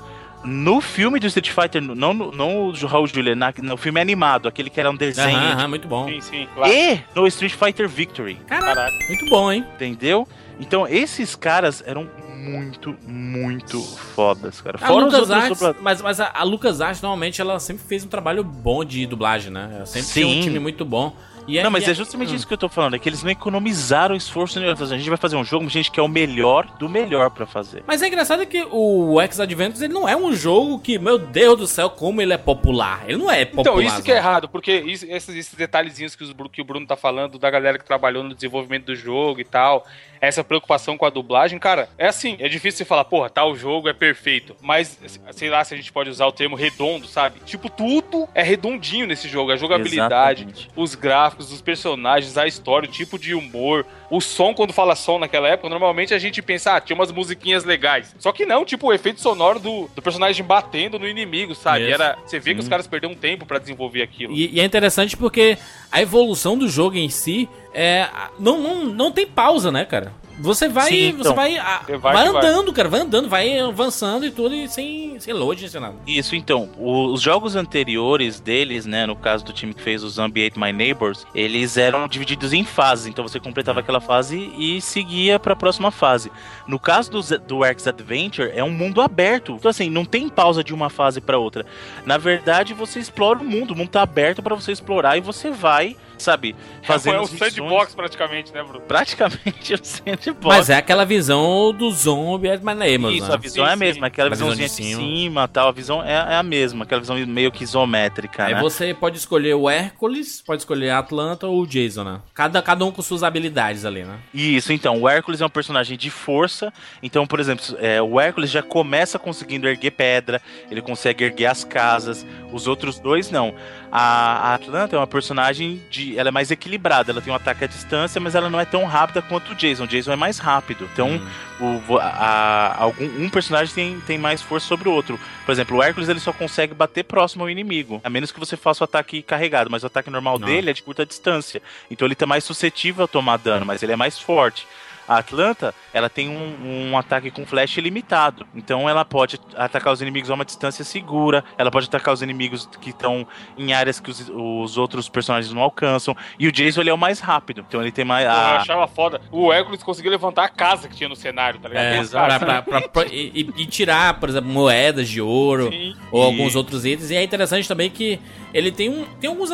no filme do Street Fighter, não, no- não o Raul Julia, na- no filme animado, aquele que era um desenho. Aham, aham, muito bom. Sim, sim, claro. E no Street Fighter Victory, Caraca. Muito bom, hein? entendeu? Então esses caras eram muito, muito fodas, cara. A Fora os Lucas Arts, mas, mas a, a Lucas Arts normalmente ela sempre fez um trabalho bom de dublagem, né? Ela sempre tinha um Sim. time muito bom. E Não, mas e é justamente hum. isso que eu tô falando, é que eles não economizaram esforço nenhum. A gente vai fazer um jogo, a gente quer o melhor do melhor pra fazer. Mas é engraçado que o X Adventures ele não é um jogo que, meu Deus do céu, como ele é popular. Ele não é popular. Então, isso que é não. errado, porque isso- esses, esses detalhezinhos que, os que o Bruno tá falando da galera que trabalhou no desenvolvimento do jogo e tal, essa preocupação com a dublagem, cara, é assim, é difícil você falar, porra, tal jogo é perfeito, mas sei lá se a gente pode usar o termo redondo, sabe? Tipo, tudo é redondinho nesse jogo, a jogabilidade, Exatamente. os gráficos, os personagens, a história, o tipo de humor, o som, quando fala som naquela época, normalmente a gente pensa, ah, tinha umas musiquinhas legais. Só que não, tipo, o efeito sonoro do, do personagem batendo no inimigo, sabe? Era, você vê que os caras perderam um tempo pra desenvolver aquilo. E, e é interessante porque a evolução do jogo em si é, não, não, não tem pausa, né, cara? Você vai, Sim, você então. vai, a- Você vai vai vai. andando, cara, vai andando, vai avançando e tudo e sem, sem load, sem nada. Isso, então, os jogos anteriores deles, né, no caso do time que fez o Zombie Ate My Neighbors, eles eram divididos em fases, então você completava aquela fase e seguia pra próxima fase. No caso do, do X Adventure, é um mundo aberto, então assim, não tem pausa de uma fase pra outra. Na verdade, você explora o mundo, o mundo tá aberto pra você explorar e você vai, sabe, fazendo é um sandbox praticamente, né, Bruno? Praticamente o sandbox. Mas é aquela visão do zombie at my neighbors, Isso, né? a visão Sim, é a sim. mesma, aquela visão visãozinha de de cima. cima, tal, a visão é, é a mesma, aquela visão meio que isométrica, Aí né? você pode escolher o Hércules, pode escolher a Atlanta ou o Jason, né? Cada, cada um com suas habilidades ali, né? Isso, então, o Hércules é um personagem de força. Então, por exemplo, é, o Hércules já começa conseguindo erguer pedra, ele consegue erguer as casas. Os outros dois não. A, a Atlanta é uma personagem de. Ela é mais equilibrada, ela tem um ataque à distância, mas ela não é tão rápida quanto o Jason. O Jason é mais rápido. Então, o, a- a- algum, um personagem tem, tem mais força sobre o outro. Por exemplo, o Hércules ele só consegue bater próximo ao inimigo, a menos que você faça o ataque carregado, mas o ataque normal Não. dele é de curta distância. Então ele tá mais suscetível a tomar dano, mas ele é mais forte. A Atlanta, ela tem um, um ataque com flash ilimitado. Então ela pode atacar os inimigos a uma distância segura. Ela pode atacar os inimigos que estão em áreas que os, os outros personagens não alcançam. E o Jason ele é o mais rápido. Então ele tem mais. Pô, eu a- achava foda. O Hércules conseguiu levantar a casa que tinha no cenário, tá ligado? É, Esse cara, pra- pra- pra- pra- e, e- tirar, por exemplo, moedas de ouro Sim. ou E- alguns outros itens. E é interessante também que ele tem, um, tem alguns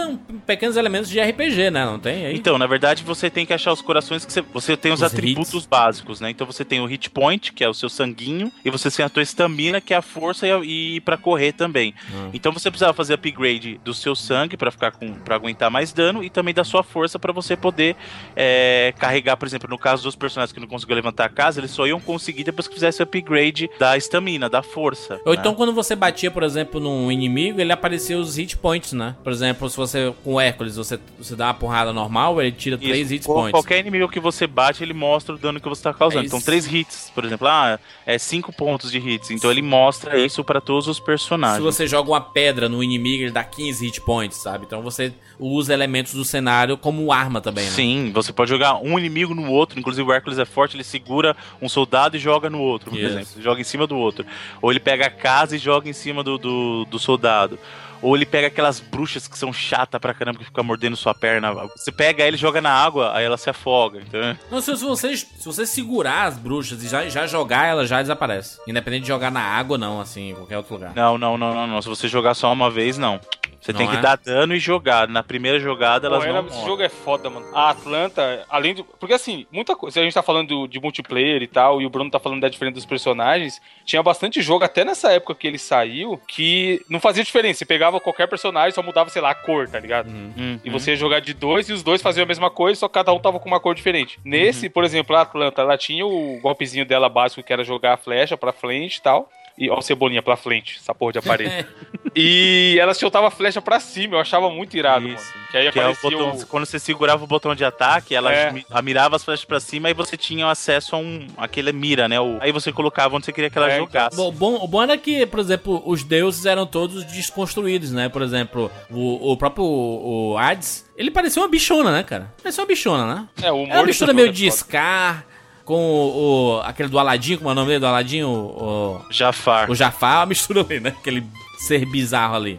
pequenos elementos de RPG, né? Não tem aí? Então, na verdade, você tem que achar os corações que você, você tem os, Os atributos atributos básicos, né? Então você tem o hit point, que é o seu sanguinho, e você tem a tua estamina, que é a força e, e para correr também. Hum. Então você precisava fazer upgrade do seu sangue pra ficar com para aguentar mais dano e também da sua força pra você poder é, carregar, por exemplo, no caso dos personagens que não conseguiu levantar a casa, eles só iam conseguir depois que fizesse upgrade da estamina, da força. Ou né? então quando você batia, por exemplo, num inimigo, ele aparecia os hit points, né? Por exemplo, se você com o Hércules, você, você dá uma porrada normal, ele tira Isso, três hit points. Qualquer inimigo que você bate, ele mostra o dano que você tá causando. É então, três hits, por exemplo. Ah, é cinco pontos de hits. Então, ele mostra isso pra todos os Se personagens. você joga uma pedra no inimigo, ele dá 15 hit points, sabe? Então você usa elementos do cenário como arma também, né? Sim, você pode jogar um inimigo no outro. Inclusive, o Hércules é forte, ele segura um soldado e joga no outro, por Isso. exemplo. Joga em cima do outro. Ou ele pega a casa e joga em cima do, do, do soldado. Ou ele pega aquelas bruxas que são chatas pra caramba, que fica mordendo sua perna. Você pega ele, joga na água, aí ela se afoga. Então, Não, se, se você, se você segurar as bruxas e já, já jogar, ela já desaparece. Independente de jogar na água, não, assim, em qualquer outro lugar. Não, não, não, não, não. Se você jogar só uma vez, não. Você Não tem que é? dar dano e jogar. Na primeira jogada, Pô, elas era- não esse jogo é foda, mano. A Atlanta, além de. Porque assim, muita coisa. Se a gente tá falando de multiplayer e tal, e o Bruno tá falando da diferença dos personagens, tinha bastante jogo, até nessa época que ele saiu, que não fazia diferença. Você pegava qualquer personagem, só mudava, sei lá, a cor, tá ligado? Uhum. E você ia jogar de dois e os dois faziam a mesma coisa, só que cada um tava com uma cor diferente. Nesse, por exemplo, a Atlanta, ela tinha o golpezinho dela básico, que era jogar a flecha pra frente e tal. E ó, o cebolinha pra frente, essa porra de aparelho. e ela soltava a flecha pra cima, eu achava muito irado, Isso. mano. Que aí Que é o botão, o... quando você segurava o botão de ataque, ela É. mirava as flechas pra cima e você tinha acesso a um aquele mira, né? O- aí você colocava onde você queria que ela É, jogasse. Bom, bom, o bom era que, por exemplo, os deuses eram todos desconstruídos, né? Por exemplo, o, o próprio o, o Hades, ele parecia uma bichona, né, cara? Parecia uma bichona, né? É, o Era uma jogo meio é de foda. Scar com o, o- aquele do Aladdin, como é o nome dele do Aladdin? O, Jafar. o, o Jafar, mistura ali, né? Aquele ser bizarro ali.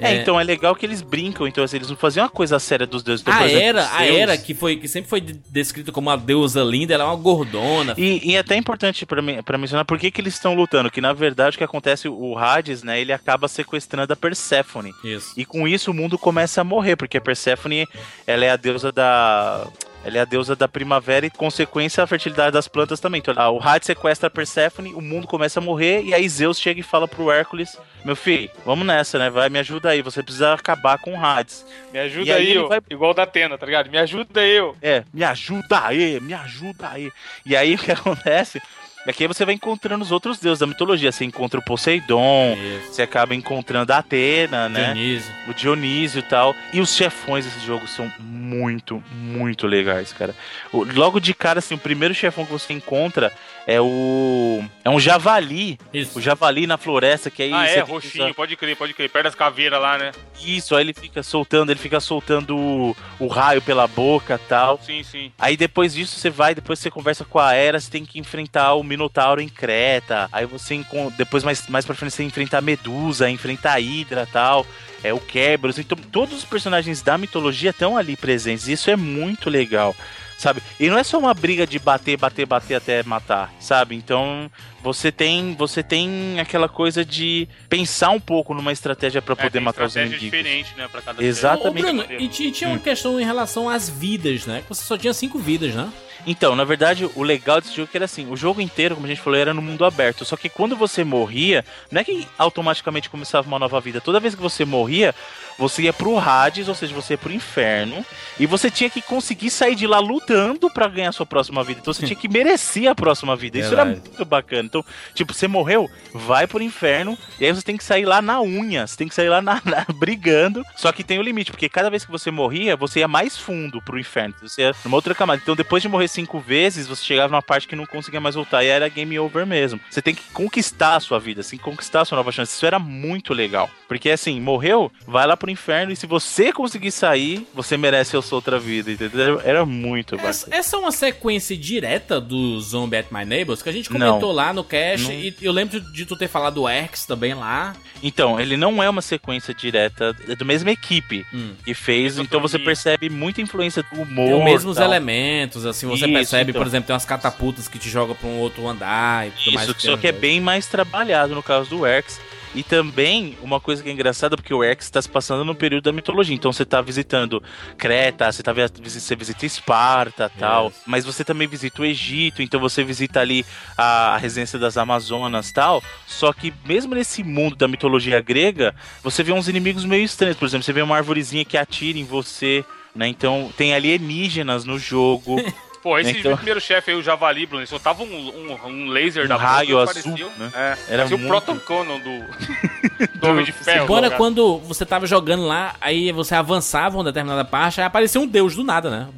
É, então é legal que eles brincam, então assim, eles não faziam uma coisa séria dos deuses. Então, a por exemplo, Era, a Zeus- Era que, foi, que sempre foi de- descrita como uma deusa linda, ela é uma gordona. E, e é até importante pra, men- pra mencionar por que, que eles estão lutando. Que na verdade o que acontece, o Hades, né, ele acaba sequestrando a Perséfone. Isso. E com isso o mundo começa a morrer, porque a Perséfone, ela é a deusa da. Ela é a deusa da primavera e, consequência, a fertilidade das plantas também. Então, o Hades sequestra a Perséfone, o mundo começa a morrer, e aí Zeus chega e fala pro Hércules: Meu filho, vamos nessa, né? Vai, me ajuda aí, você precisa acabar com o Hades. Me ajuda E aí aí, ó. vai- Igual da Atena, tá ligado? Me ajuda eu. É, me ajuda aí, me ajuda aí. E aí o que acontece é que aí você vai encontrando os outros deuses da mitologia. Você encontra o Poseidon, Isso. você acaba encontrando a Atena, né? Dionísio. o Dionísio e tal. E os chefões desse jogo são muito, muito legais, cara. O- logo de cara, assim, o primeiro chefão que você encontra é o. É um javali. Isso. O javali na floresta, que aí ah, é, roxinho, pode crer, pode crer. Perto das caveiras lá, né? Isso, aí ele fica soltando, ele fica soltando o, o raio pela boca tal. Sim, sim. Aí depois disso você vai, depois você conversa com a Hera, você tem que enfrentar o Minotauro em Creta. Aí você depois mais, mais pra frente você enfrenta a Medusa, enfrenta a Hydra tal. É o Kerberos. Então todos os personagens da mitologia estão ali presentes. Isso é muito legal. Sabe? E não é só uma briga de bater, bater, bater até matar, sabe? Então, você tem, você tem aquela coisa de pensar um pouco numa estratégia pra É, poder tem matar os estratégia inimigos. diferente, né? Pra cada Exatamente. Ô, Bruno, e, ti- tinha uma questão em relação às vidas, né? Que você só tinha cinco vidas, né? Então, na verdade, o legal desse jogo é que era assim, o jogo inteiro, como a gente falou, era no mundo aberto. Só que quando você morria, não é que automaticamente começava uma nova vida. Toda vez que você morria, você ia pro Hades, ou seja, você ia pro inferno, e você tinha que conseguir sair de lá lutando pra ganhar a sua próxima vida. Então você tinha que merecer a próxima vida. Isso era muito bacana. Então, tipo, você morreu, vai pro inferno, e aí você tem que sair lá na unha, você tem que sair lá na- na- brigando. Só que tem o limite, porque cada vez que você morria, você ia mais fundo pro inferno. Você ia numa outra camada. Então, depois de morrer cinco vezes, você chegava numa parte que não conseguia mais voltar, e era game over mesmo. Você tem que conquistar a sua vida, assim, conquistar a sua nova chance. Isso era muito legal. Porque assim, morreu, vai lá pro inferno, e se você conseguir sair, você merece a sua outra vida, entendeu? Era muito Essa, bacana. essa é uma sequência direta do Zombie at My Neighbors que a gente comentou Não. lá no cast. Não. E eu lembro de tu ter falado do X também lá. Então, ele não é uma sequência direta, é da mesma equipe Hum. que fez, então você percebe muita influência do humor. Tem os mesmos tal. elementos, assim, você Isso, percebe, então. por exemplo, tem umas catapultas que te jogam pra um outro andar e tudo mais. Isso, só que é bem mais trabalhado no caso do Erx. E também, uma coisa que é engraçada, porque o Hercules está se passando no período da mitologia. Então você tá visitando Creta, você, tá, você visita Esparta tal. Isso. Mas você também visita o Egito, então você visita ali a, a residência das Amazonas tal. Só que mesmo nesse mundo da mitologia grega, você vê uns inimigos meio estranhos. Por exemplo, você vê uma arvorezinha que atira em você. Né? Então tem alienígenas no jogo. Pô, esse Então- primeiro chefe aí, o Javali, Bruno, ele soltava um, um, um laser Um da boca, raio parecia- azul, né? É, Era parecia o muito- Proton Cannon do, do Homem de Ferro. Cara. quando você tava jogando lá, aí você avançava uma determinada parte, aí aparecia um deus do nada, né?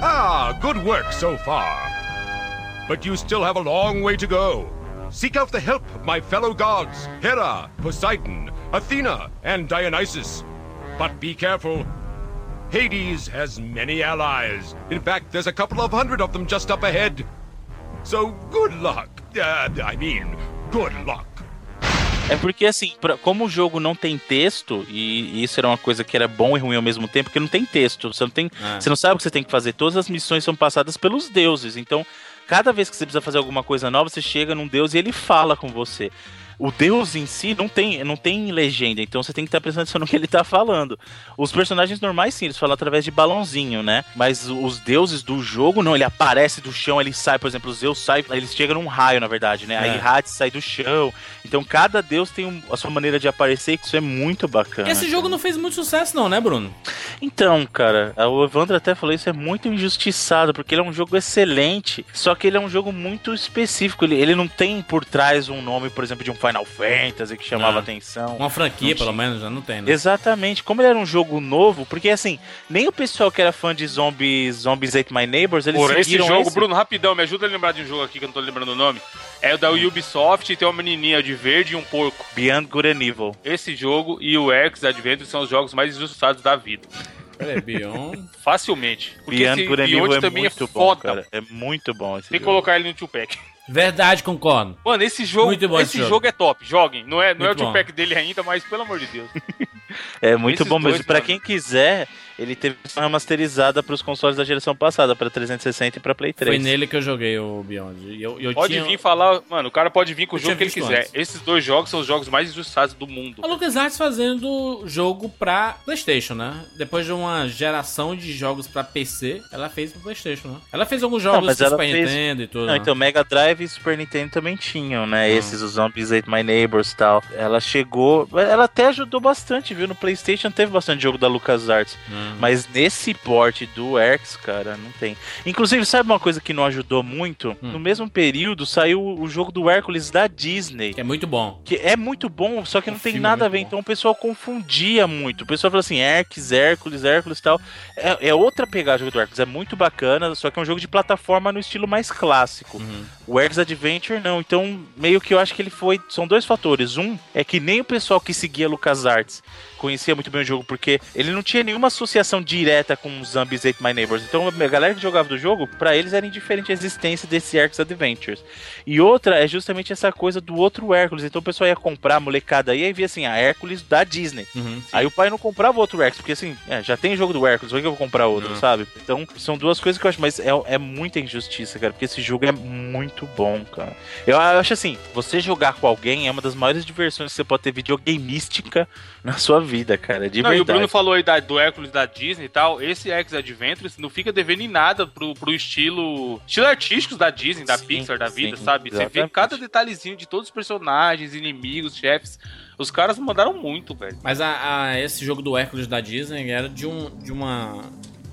Ah, good work so far. But you still have a long way to go. Seek out the help of my fellow gods Hera, Poseidon, Athena, and Dionysus. But be careful. Hades has many allies. In fact, there's a couple of hundred of them just up ahead. So good luck. Uh, I mean, good luck. É porque, assim, pra- como o jogo não tem texto, e, e isso era uma coisa que era bom e ruim ao mesmo tempo, porque não tem texto, você não tem. É. Você não sabe o que você tem que fazer. Todas as missões são passadas pelos deuses. Então, cada vez que você precisa fazer alguma coisa nova, você chega num deus e ele fala com você. O deus em si não tem, não tem legenda, então você tem que estar prestando atenção no que ele tá falando. Os personagens normais, sim, eles falam através de balãozinho, né? Mas os deuses do jogo, não, ele aparece do chão, ele sai, por exemplo, os Zeus sai, eles chegam num raio, na verdade, né? Aí É. Hades sai do chão. Então cada deus tem um- a sua maneira de aparecer e isso é muito bacana. Esse jogo não fez muito sucesso não, né, Bruno? Então, cara, o Evandro até falou isso é muito injustiçado, porque ele é um jogo excelente, só que ele é um jogo muito específico. Ele, ele não tem por trás um nome, por exemplo, de um Final Fantasy que chamava Não. atenção. Uma franquia, pelo menos, já não tem, né? Exatamente. Como ele era um jogo novo, porque assim, nem o pessoal que era fã de Zombies, Zombies Ate My Neighbors, eles Por esse seguiram jogo, esse. Bruno, rapidão, me ajuda a lembrar de um jogo aqui que eu não tô lembrando o nome. É o da Ubisoft, tem uma menininha de verde e um porco. Beyond Good and Evil. Esse jogo e o X Adventure são os jogos mais injustiçados da vida. Peraí, Beyond. Facilmente. Porque Beyond Evil Beyond é também muito é bom, foda. cara. É muito bom esse Tem que colocar ele no two-pack. Verdade, concordo. Mano, esse jogo, Muito bom esse esse jogo. jogo. é top. Joguem. Não é, não é o Muito bom. two-pack dele ainda, mas pelo amor de Deus. É muito Esses bom mesmo. mano. quem quiser, ele teve uma remasterizada pros consoles da geração passada, pra 360 e pra Play 3. Foi nele que eu joguei o Beyond. Eu, eu Pode tinha... vir falar, mano, o cara pode vir com o Eu jogo que ele quiser. antes. Esses dois jogos são os jogos mais injustiçados do mundo. A LucasArts fazendo jogo pra PlayStation, né? Depois de uma geração de jogos pra PC, ela fez pro PlayStation, né? Ela fez alguns jogos ela Super fez- Nintendo e tudo. Não, né? então Mega Drive e Super Nintendo também tinham, né? Ah. Esses, os Zombies Ate My Neighbors e tal. Ela chegou. Ela até ajudou bastante, viu? No PlayStation teve bastante jogo da LucasArts. Hum. Mas nesse port do X, cara, não tem. Inclusive, sabe uma coisa que não ajudou muito? Hum. No mesmo período saiu o jogo do Hércules da Disney. Que é muito bom. Que é muito bom, só que O não tem é nada a muito ver. bom. Então o pessoal confundia muito. O pessoal fala assim: Hercules, Hércules, Hércules e tal. É, é outra pegada do Hércules. É muito bacana, só que é um jogo de plataforma no estilo mais clássico. Uhum. O Hercules Adventure não. Então, meio que eu acho que ele foi. São dois fatores. Um é que nem o pessoal que seguia LucasArts conhecia muito bem o jogo, porque ele não tinha nenhuma associação direta com os Zombies Ate My Neighbors. Então, a galera que jogava do jogo, pra eles era indiferente a existência desse Hercules Adventures. E outra é justamente essa coisa do outro Hércules. Então, o pessoal ia comprar a molecada aí e via assim, a Hércules da Disney. Uhum. Aí o pai não comprava outro Hércules, porque assim, é, já tem jogo do Hércules, por que eu vou comprar outro, sabe? Então, são duas coisas que eu acho, mas é, é muita injustiça, cara, porque esse jogo é muito bom, cara. Eu acho assim, você jogar com alguém é uma das maiores diversões que você pode ter videogameística na sua vida, cara, de Não, e o verdade. Bruno falou aí da- do Hércules da Disney e tal. Esse X Adventures não fica devendo em nada pro, pro estilo. Estilo artístico da Disney, da Sim, Pixar, da vida, sim, sabe? Você vê exatamente. cada detalhezinho de todos os personagens, inimigos, chefes. Os caras mandaram muito, velho. Mas a, a- esse jogo do Hércules da Disney era de, um, de uma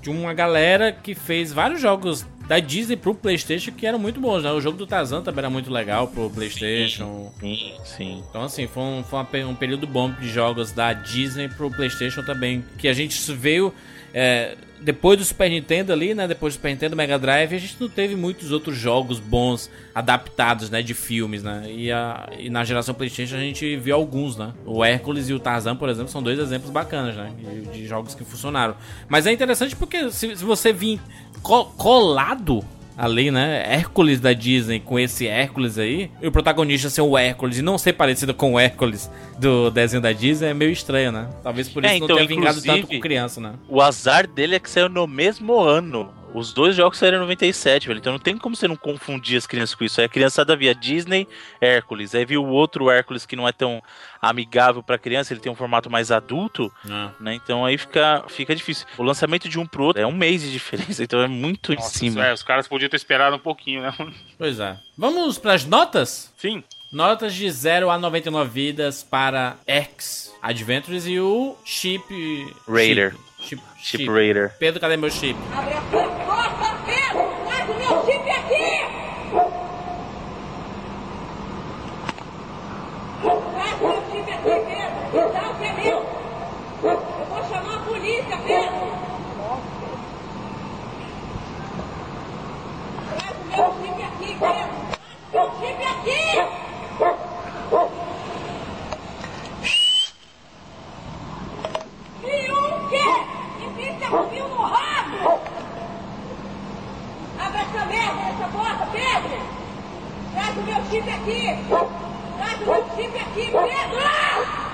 de uma galera que fez vários jogos da Disney pro PlayStation que eram muito bons, né? O jogo do Tarzan também era muito legal pro PlayStation. Sim, sim. Então, assim, foi, um, foi uma um período bom de jogos da Disney pro PlayStation também. Que a gente veio é, depois do Super Nintendo ali, né? Depois do Super Nintendo Mega Drive, a gente não teve muitos outros jogos bons adaptados, né? De filmes, né? E, a, e na geração PlayStation a gente viu alguns, né? O Hércules e o Tarzan, por exemplo, são dois exemplos bacanas, né? De, de jogos que funcionaram. Mas é interessante porque se, se você vir co- colado ali, né? Hércules da Disney com esse Hércules aí, e o protagonista ser o Hércules e não ser parecido com o Hércules do desenho da Disney é meio estranho, né? Talvez por É, isso então, não tenha vingado tanto com criança, né? O azar dele é que saiu no mesmo ano os dois jogos saíram em 97, velho. Então não tem como você não confundir as crianças com isso. Aí a criançada via Disney, Hércules. Aí viu o outro Hércules que não é tão amigável pra criança, ele tem um formato mais adulto, Ah. né? Então aí fica, fica difícil. O lançamento de um pro outro é um mês de diferença, então é muito em Nossa, cima. é, os caras podiam ter esperado um pouquinho, né? Pois é. Vamos pras notas? Sim. Notas de 0 a 99 vidas para X Adventures e o Chip... Raider. Chip, Chip chip. Raider. Pedro, cadê meu chip? Abre a sua porta, Pedro! Traz o meu chip aqui! Traz o meu chip aqui, Pedro! Dá o que é meu! Eu vou chamar a polícia, Pedro! Traz o meu chip aqui, Pedro! Traz o meu chip aqui! E Enfia comigo no rabo! Abre essa merda dessa porta, Pedro! Traz o meu chip aqui! Traz o meu chip aqui, Pedro!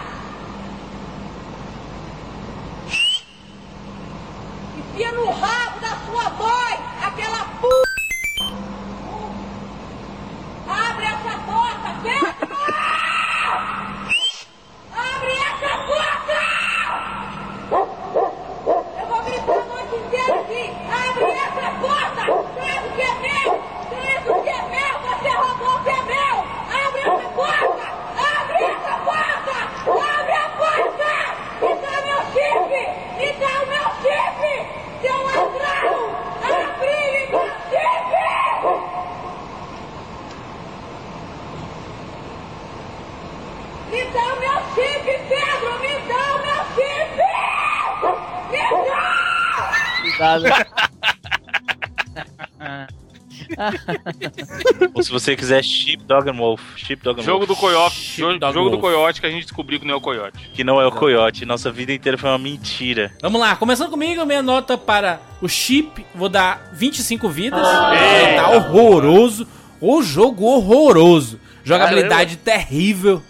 Se você quiser Sheep Dog and Wolf. Sheep Dog and Jogo do Wolf. Coyote. Shit, Jogo, do wolf. Coyote que a gente descobriu que não é o Coyote. Que não é o Coyote. Nossa vida inteira foi uma mentira. Vamos lá, começando comigo, minha nota para o chip, vou dar 25 vidas. Eita. tá horroroso. O jogo horroroso. Jogabilidade terrível.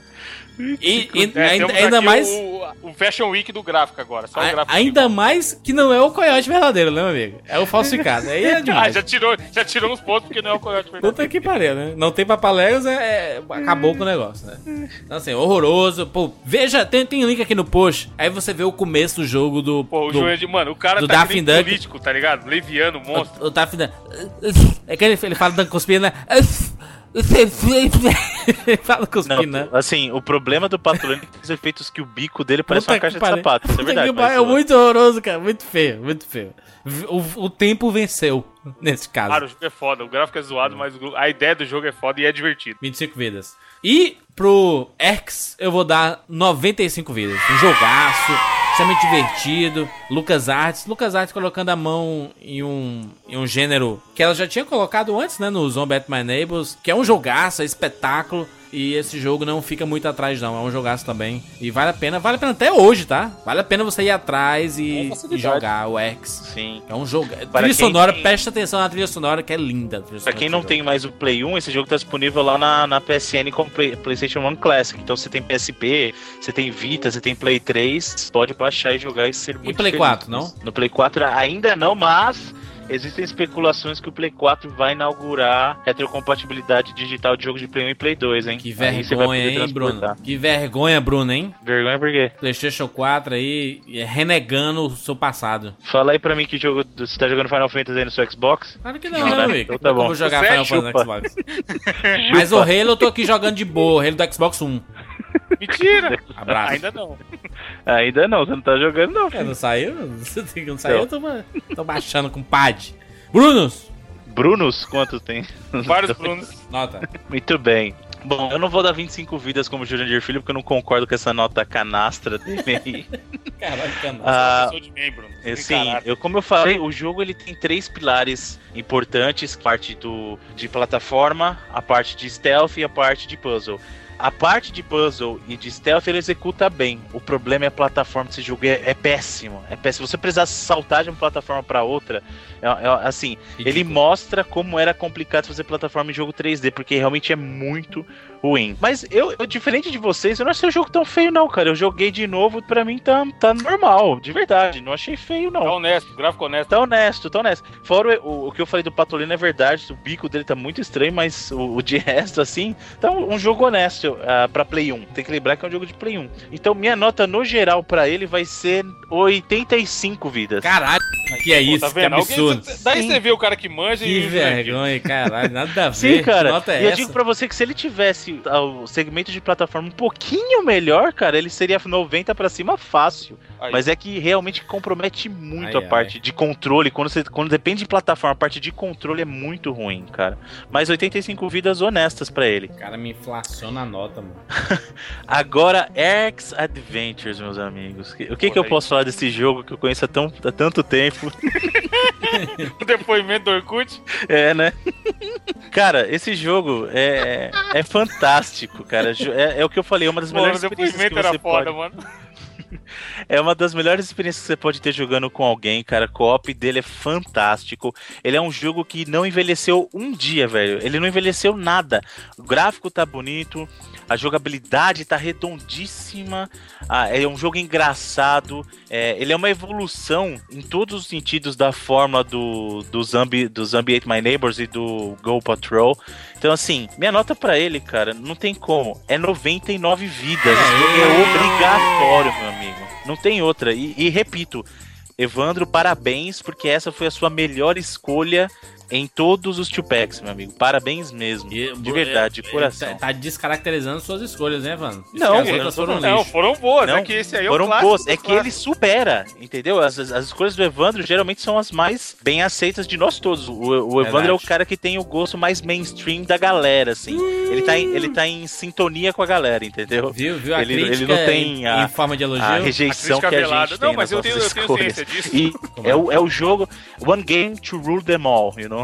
E, e É, ainda, ainda mais. O, o Fashion Week do gráfico agora. Só o gráfico. ainda mais que não é o coiote verdadeiro, né, meu amigo? É o falsificado. Aí é Ah, demais. já tirou, já tirou uns pontos porque não é o Coyote verdadeiro. Puta que pariu, né? Não tem papaléguas, é, é- acabou com o negócio, né? Então, assim, horroroso. Pô, veja, tem, tem link aqui no post. Aí você vê o começo do jogo do. Pô, o do, é de. Mano, o cara do tá Duck. político, tá ligado? Leviano, monstro. O, o da- É que ele, ele fala da cuspindo, né? Ele fala cuspindo, né? Não, assim, o problema do Patolino é que os efeitos que o bico dele parece Puta uma caixa de sapato. Isso é verdade. que mas, é muito horroroso, cara. Muito feio, muito feio. O, o tempo venceu, nesse caso. Cara, o jogo é foda. O gráfico é zoado, mas o- a ideia do jogo é foda e é divertido. 25 vidas. E pro X, eu vou dar 95 vidas. Um jogaço, extremamente divertido. Lucas Arts. Lucas Arts colocando a mão em um, em um gênero que ela já tinha colocado antes, né? No Zombie at My Neighbors. Que é um jogaço, é espetáculo. E esse jogo não fica muito atrás, não. É um jogaço também. E vale a pena, vale a pena até hoje, tá? Vale a pena você ir atrás e, e jogar o X. Sim. É um jogo. Para Trilha sonora, tem- presta atenção na trilha sonora que é linda. Pra quem não jogo. tem mais o Play 1, esse jogo tá disponível lá na, na PSN com Play- PlayStation 1 Classic. Então você tem PSP, você tem Vita, você tem Play 3, pode baixar e jogar e ser muito Play feliz. 4, não? No Play 4 ainda não, mas existem especulações que o Play 4 vai inaugurar retrocompatibilidade digital de jogos de Play 1 e Play 2, hein? Que vergonha, hein, Bruno? Que vergonha, Bruno, hein? Vergonha por quê? PlayStation 4 aí é, renegando o seu passado. Fala aí pra mim que jogo você tá jogando Final Fantasy aí no seu Xbox? Claro que não, Não, né, né? amigo? Então tá bom. Eu vou jogar Você Final Fantasy no. Xbox. Mas o Halo eu tô aqui jogando de boa, o Halo do Xbox 1. Mentira! Abraço. Ainda não. Ainda não, você não tá jogando não. É, não saiu? Não saiu, eu tô, tô baixando com pad. Brunos, Brunos, quantos tem? Vários Brunos. nota. Muito bem. Bom, eu não vou dar 25 vidas como Jurandir Filho, porque eu não concordo com essa nota canastra dele aí. Caralho, cara. Ah, Sou de membro. Sim, eu, como eu falei, o jogo ele tem três pilares importantes: parte do, de plataforma, a parte de stealth e a parte de puzzle. A parte de puzzle e de stealth ele executa bem. O problema é a plataforma desse jogo. É, é péssimo. É péssimo. Se você precisar saltar de uma plataforma pra outra, é, é, assim, ele mostra como era complicado fazer plataforma em jogo 3D, porque realmente é muito ruim. Mas eu, eu, diferente de vocês, eu não achei o jogo tão feio, não, cara. Eu joguei de novo, pra mim tá, tá normal, de verdade. Não achei feio, não. Tá honesto, gráfico honesto. Tá honesto, tá honesto. Fora o, o que eu falei do Patolino é verdade, o bico dele tá muito estranho, mas o, o de resto, assim, tá um, um jogo honesto uh, pra Play 1. Tem que lembrar que é um jogo de Play 1. Então, minha nota no geral pra ele vai ser 85 vidas. Caralho, que é Pô, isso, tá que vendo? Alguém- absurdo. Daí Sim. você vê o cara que manja Que e Jurandir. vergonha, caralho, nada a ver. Sim, cara. Que nota é e eu essa? digo pra você que se ele tivesse o segmento de plataforma um pouquinho melhor, cara, ele seria 90 pra cima fácil. Aí. Mas é que realmente compromete muito Ai, a parte de controle. Quando, você, quando depende de plataforma, a parte de controle é muito ruim, cara. Mas 85 vidas honestas pra ele. O cara me inflaciona a nota, mano. Agora, X Adventures, meus amigos. O que, que eu aí. posso falar desse jogo que eu conheço há, tão, há tanto tempo? O depoimento do Orkut. É, né? Cara, esse jogo é, é fantástico, cara. Jo- É, é o que eu falei, é uma das Pô, melhores experiências que você foda, pode... mano. É uma das melhores experiências que você pode ter jogando com alguém, cara. O co-op dele é fantástico. Ele é um jogo que não envelheceu um dia, velho. Ele não envelheceu nada. O gráfico tá bonito, a jogabilidade tá redondíssima. Ah, é um jogo engraçado. É, ele é uma evolução em todos os sentidos da fórmula do, do, Zombie, do Zombie Ate My Neighbors e do Go Patrol. Então, assim, minha nota pra ele, cara, não tem como. É 99 vidas. Jogo é obrigatório, meu amigo. Não tem outra. E, e repito, Evandro, parabéns, porque essa foi a sua melhor escolha em todos os two packs, meu amigo. Parabéns mesmo. de verdade, de coração. Tá, tá descaracterizando suas escolhas, né, Vano? Diz Não, as não foram Não, lixo. foram boas. Não, é que esse aí é Foram o clássico. boas. É que ele supera, entendeu? As, as, as escolhas do Evandro geralmente são as mais bem aceitas de nós todos. O, o Evandro Verdade. é o cara que tem o gosto mais mainstream da galera, assim. Ele, tá em, ele tá em sintonia com a galera, entendeu? Viu, viu? A Ele- ele não tem em, a- em forma de elogio. A rejeição A que a velada. gente Não, tem mas nas eu tenho- eu tenho escolhas. ciência disso. E é o, é o jogo One Game to Rule Them All, you know?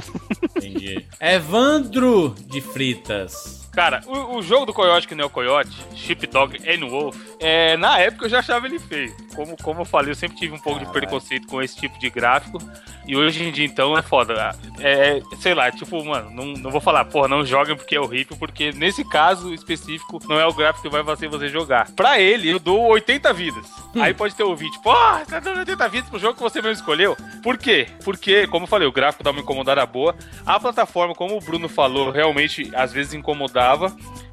Entendi. Evandro de Fritas. Cara, o, o jogo do Coyote, que não é o Coyote, Sheepdog and Wolf, é, na época eu já achava ele feio. Como, como eu falei, eu sempre tive um pouco de preconceito com esse tipo de gráfico. E hoje em dia, então, é foda. É, sei lá, tipo, mano, não, não vou falar, porra, não joguem porque é horrível, porque nesse caso específico, não é o gráfico que vai fazer você jogar. Pra ele, eu dou 80 vidas. Aí pode ter ouvinte, porra, tá dando 80 vidas pro jogo que você mesmo escolheu. Por quê? Porque, como eu falei, o gráfico dá uma incomodada boa. A plataforma, como o Bruno falou, realmente às vezes incomodava.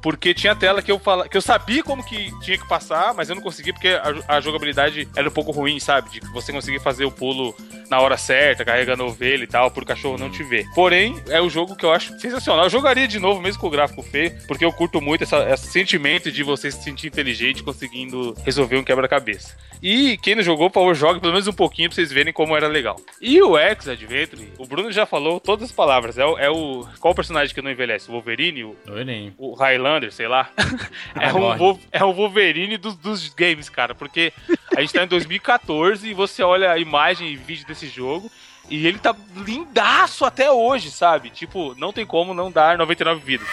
Porque tinha tela que eu fala, que eu sabia como que tinha que passar, mas eu não conseguia porque a, a jogabilidade era um pouco ruim, sabe? De você conseguir fazer o pulo na hora certa, carregando a ovelha e tal, pro cachorro não te ver. Porém, é o jogo que eu acho sensacional. Eu jogaria de novo, mesmo com o gráfico feio, porque eu curto muito essa, esse sentimento de você se sentir inteligente conseguindo resolver um quebra-cabeça. E quem não jogou, por favor, jogue pelo menos um pouquinho pra vocês verem como era legal. E o X Adventure, o Bruno já falou todas as palavras. É o, é o- qual o personagem que não envelhece? O Wolverine? O, Oi, o Highlander, sei lá. é, um, é o Wolverine dos, dos games, cara. Porque a gente tá em 2014 e você olha a imagem e vídeo desse jogo. E ele tá lindaço até hoje, sabe? Tipo, não tem como não dar 99 vidas.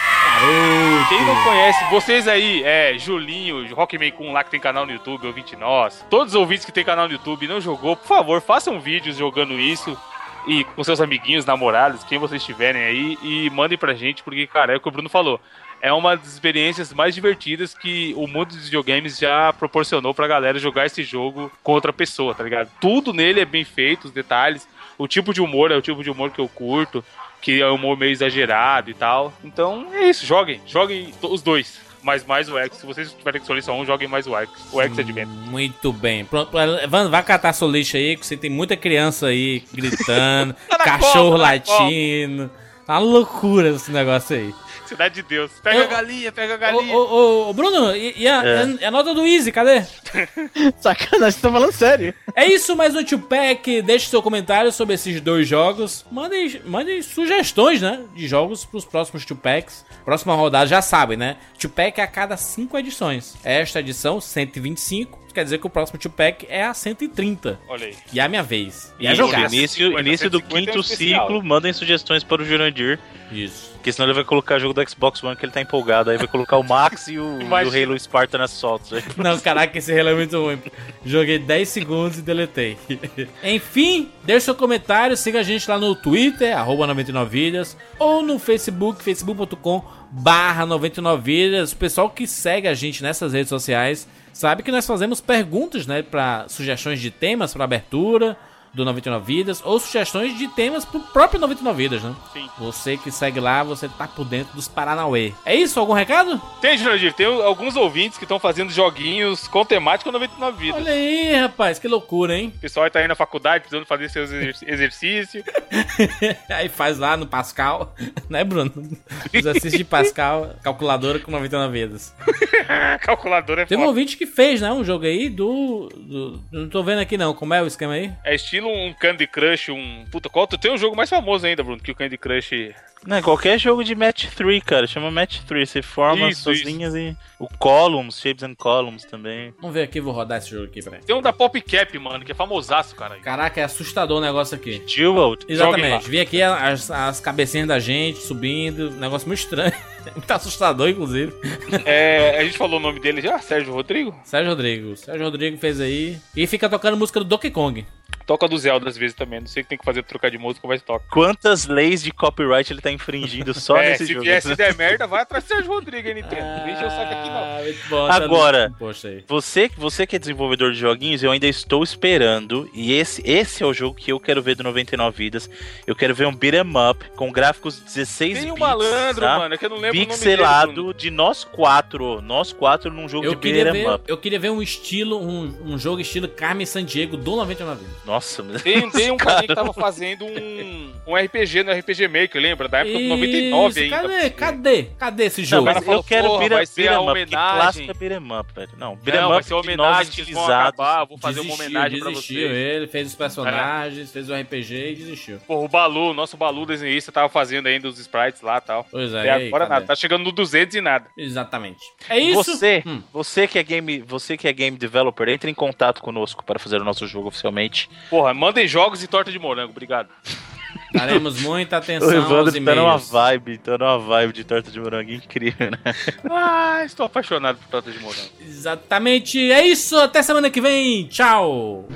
Quem não conhece, vocês aí, é, Julinho, Rockman Kun lá que tem canal no YouTube, ouvinte nós. Todos os ouvintes que tem canal no YouTube e não jogou, por favor, façam vídeos jogando isso. E com seus amiguinhos, namorados, quem vocês tiverem aí, e mandem pra gente, porque, cara, é o que o Bruno falou. É uma das experiências mais divertidas que o mundo dos videogames já proporcionou pra galera jogar esse jogo com outra pessoa, tá ligado? Tudo nele é bem feito, os detalhes. O tipo de humor é o tipo de humor que eu curto, que é um humor meio exagerado e tal. Então é isso, joguem, joguem os dois. Mas mais o X, se vocês tiverem que escolher só um, joguem mais o X. O X Adventure. Muito bem. Pronto, Evandro, vai catar seu lixo aí, que você tem muita criança aí gritando, Tá cachorro copa, tá latindo. Tá uma loucura esse negócio aí. Cidade de Deus. Pega Ô, a galinha, pega a galinha. ô, ô, ô, Bruno, e, e a, É. e a nota do Easy, cadê? Sacanagem, vocês estão falando sério. É isso, mais um Tupac. Deixe seu comentário sobre esses dois jogos. Mandem, mandem sugestões, né? De jogos pros próximos Tupacs. Próxima rodada, já sabem, né? Tupac é a cada 5 edições. Esta edição, 125. Quer dizer que o próximo Tupac é a 130. Olha aí. E é a minha vez. E E é jogar. início, 50, início do 150 é quinto especial. ciclo, mandem sugestões para o Jurandir. Isso. Porque senão ele vai colocar jogo do Xbox One que ele tá empolgado. Aí vai colocar o Max e o, e o. Halo Spartan Assault. Aí. Não, caraca, esse relé é muito ruim. Joguei 10 segundos e deletei. Enfim, deixe seu comentário, siga a gente lá no Twitter, arroba 99vidas, ou no Facebook, facebook.com barra 99vidas. O pessoal que segue a gente nessas redes sociais sabe que nós fazemos perguntas, né, para sugestões de temas para abertura do 99 Vidas, ou sugestões de temas pro próprio 99 Vidas, né? Sim. Você que segue lá, você tá por dentro dos Paranauê. É isso? Algum recado? Tem, Jurandir, tem alguns ouvintes que estão fazendo joguinhos com temática 99 vidas. Olha aí, rapaz, que loucura, hein? O pessoal tá aí na faculdade precisando fazer seus exer- exercícios. Aí faz lá no Pascal, né, Bruno? Exercício de Pascal, calculadora com 99 vidas. Calculadora é Tem um foda. ouvinte que fez, né, um jogo aí do, do- Não tô vendo aqui não, como é o esquema aí? É estilo um Candy Crush, um. Puta, qual? Tem um jogo mais famoso ainda, Bruno, que o Candy Crush. Não, qualquer jogo de Match 3, cara. Chama Match 3. Você forma as Isso, suas isso. linhas e. O Columns, Shapes and Columns também. Vamos ver aqui, vou rodar esse jogo aqui, peraí. Tem um da Popcap, mano, que é famosaço, cara. Caraca, é assustador o negócio aqui. Jewel. Exatamente, vi aqui as, as cabecinhas da gente subindo, negócio muito estranho. Muito assustador, inclusive. É, a gente falou o nome dele já, Sérgio Rodrigo? Sérgio Rodrigo. Sérgio Rodrigo fez aí. E fica tocando música do Donkey Kong. Toca do Zelda às vezes também. Não sei o que tem que fazer pra trocar de música, mas toca. Quantas leis de copyright ele tá infringindo só é, nesse se jogo? vier, se der merda, vai atrás do Sérgio Rodrigo, hein, Nintendo. Não enche o saco aqui, não. Ah, bom, tá Agora, aí. Você, você que é desenvolvedor de joguinhos, eu ainda estou esperando. E esse, esse é o jogo que eu quero ver do 99 Vidas. Eu quero ver um beat 'em up com gráficos 16 Tem um bits. malandro, tá? mano, é que eu não lembro o nome dele. Pixelado de nós quatro. Nós quatro num jogo Eu de queria, beat 'em ver, up. eu queria ver um estilo, um, um jogo estilo Carmen Sandiego do 99 Vidas. Nossa, mas... Tem, tem um carinha que tava fazendo um, um RPG no RPG Maker, lembra? Da época do 99 Isso, ainda. Cadê? Cadê? Cadê esse Não, jogo? mas cara falou, eu quero beat vai ser a homenagem. clássico é beat 'em up, velho. Não, beat 'em Não, up vai ser homenagem, vocês vão acabar, vou fazer uma Desistiu, homenagem pra desistiu vocês. ele, fez os personagens, fez o RPG e desistiu. Porra, o Balu, nosso Balu desenhista, tava fazendo ainda os sprites lá e tal. Pois é, Até e aí, agora cadê? nada, tá chegando no 200 e nada. Exatamente. É isso? Você, Hum. você que é game, você que é game developer, entre em contato conosco para fazer o nosso jogo oficialmente. Porra, mandem jogos e torta de morango, obrigado. Daremos muita O atenção aos Evandro tá numa e-mails. vibe, tá numa vibe de torta de morango incrível, né? Ah, estou apaixonado por torta de morango. Exatamente. É isso. Até semana que vem. Tchau.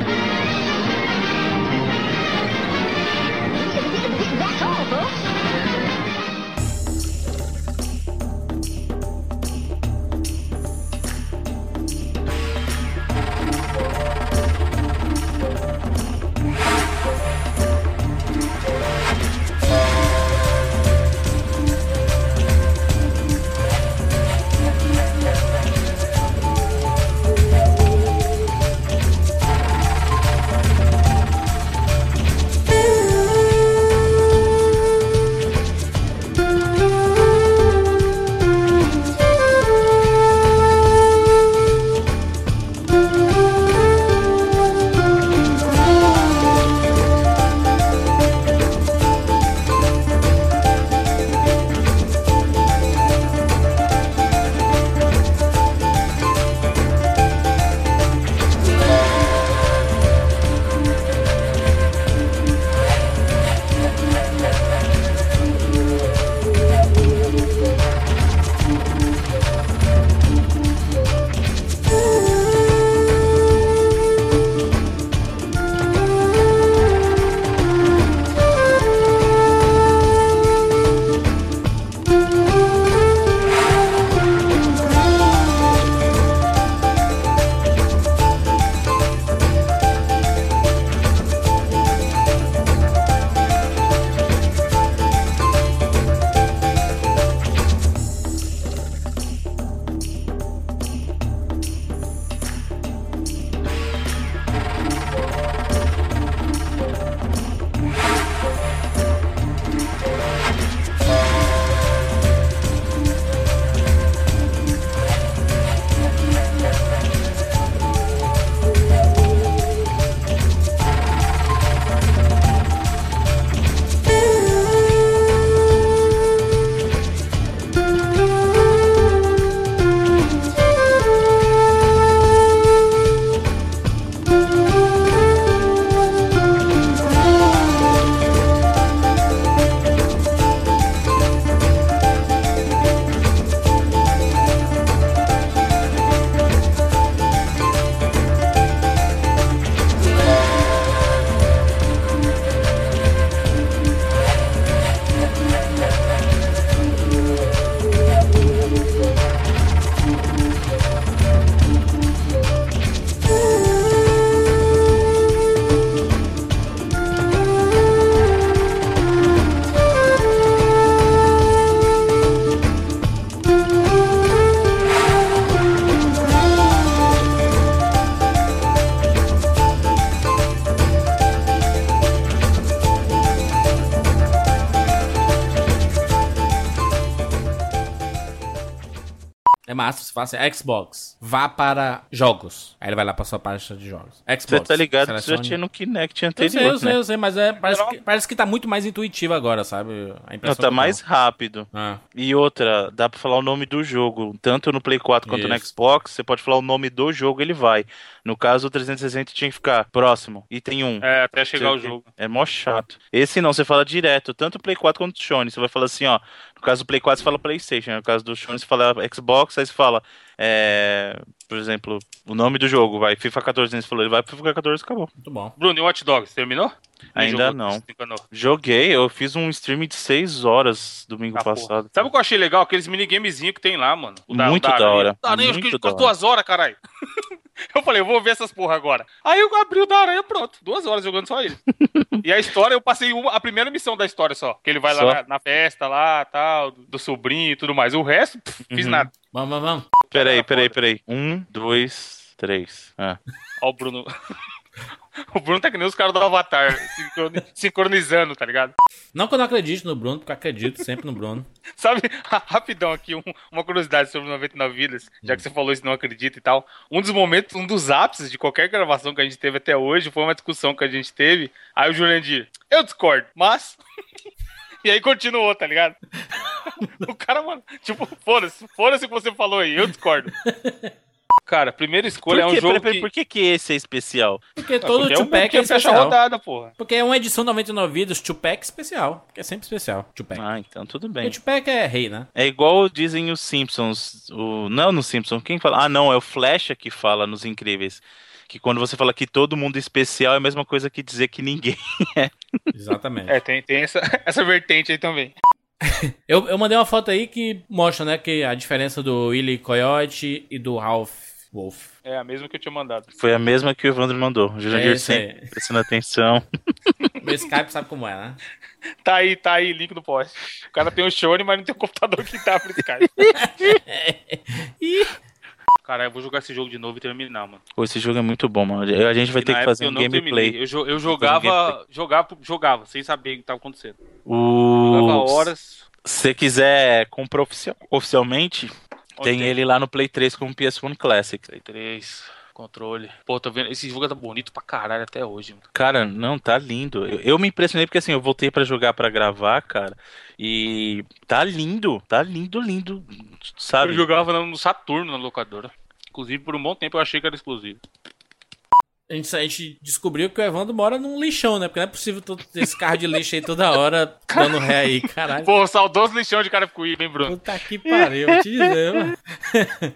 Fala assim, Xbox, vá para jogos. Aí ele vai lá pra sua pasta de jogos. Xbox. Você tá ligado que selecione- já tinha no Kinect Eu anterior, sei, eu sei, né? eu sei, mas é, parece, que, parece que tá muito mais intuitivo agora, sabe? A Não, impressão tá que mais dá. rápido. Ah. E outra, dá pra falar o nome do jogo. Tanto no Play 4 quanto no Isso. Xbox, você pode falar o nome do jogo, ele vai. No caso, o 360 tinha que ficar próximo. Item 1. É, até chegar o jogo. É mó chato. Esse não, você fala direto, tanto o Play 4 quanto o Sony. Você vai falar assim, ó. No caso do Play 4, você fala PlayStation. No caso do Sony, você fala Xbox. Aí você fala, é, por exemplo, o nome do jogo, vai FIFA 14. Você falou, ele vai pro FIFA 14 acabou. Muito bom. Bruno, e o Watch Dogs, terminou? Ainda não. Joguei, eu fiz um stream de 6 horas domingo Ah, porra. passado. Sabe o que eu achei legal? Aqueles minigamezinhos que tem lá, mano. O Muito da aranha. hora, Da aranha, acho muito que da ficou duas horas, caralho. eu falei, eu vou ver essas porra agora. Aí eu abri o da aranha, pronto. Duas horas jogando só ele. e a história, eu passei uma, a primeira missão da história só. Que ele vai Só? lá na, na festa lá, tal, do, do sobrinho e tudo mais. O resto, pff, fiz Uhum. nada. Vamos, vamos, vamos. Peraí, peraí, peraí. Um, dois, três. Ah. Ó o Bruno. o Bruno tá que nem os caras do Avatar, sincroni- sincronizando, tá ligado? Não que eu não acredite no Bruno, porque eu acredito sempre no Bruno. Sabe, rapidão aqui, um- uma curiosidade sobre 99 Vidas, já que você falou isso, não acredita e tal. Um dos momentos, um dos ápices de qualquer gravação que a gente teve até hoje foi uma discussão que a gente teve. Aí o Jurandir, eu discordo, mas. E aí continuou, tá ligado? o cara, mano, tipo, foda-se, foda-se o que você falou aí, eu discordo. Cara, primeira Por, escolha é um que, jogo. peraí, que... por que, que esse é especial? Porque todo porque é o Tupac que é fecha a especial. rodada, porra. Porque é uma edição 99 vidas, Tupac especial. Porque é sempre especial, Tupac. Ah, então tudo Porque bem. Tupac é rei, né? É igual dizem os Simpsons. O... Não no Simpsons, quem fala? Ah, não, é o Flecha que fala nos Incríveis. Que quando você fala que todo mundo é especial é a mesma coisa que dizer que ninguém é. Exatamente. É, tem, tem essa, essa vertente aí também. Eu, eu mandei uma foto aí que mostra, né, que a diferença do Willy Coyote e do Ralph Wolf. É a mesma que eu tinha mandado. Foi a mesma que o Evandro mandou. O É Jurandir aí. sempre prestando atenção. Meu Skype sabe como é, né? Tá aí, tá aí, link no post. O cara tem o Shone, mas não tem o computador que tá pro Skype. Cara, eu vou jogar esse jogo de novo e terminar, mano. Pô, esse jogo é muito bom, mano. A gente vai E ter que fazer um gameplay. Eu, jo- eu Fazer um jogava, jogava, jogava, sem saber o que tava acontecendo. Jogava O... horas. Se você quiser comprar ofici- oficialmente, Onde tem ele lá no Play 3 com o PS1 Classic. Play 3, controle. Pô, tô vendo. Esse jogo tá bonito pra caralho até hoje, mano. Cara, não, tá lindo. Eu, eu me impressionei porque assim, eu voltei pra jogar pra gravar, cara, e tá lindo, tá lindo, lindo, sabe? Eu jogava no no Saturno na locadora. Inclusive, por um bom tempo eu achei que era exclusivo. A gente, a gente descobriu que o Evandro mora num lixão, né? Porque não é possível todo esse carro de lixo aí toda hora dando ré aí, caralho. Pô, saudoso lixão de Carapicuíba, hein, Bruno? Puta que pariu, vou te dizer, mano.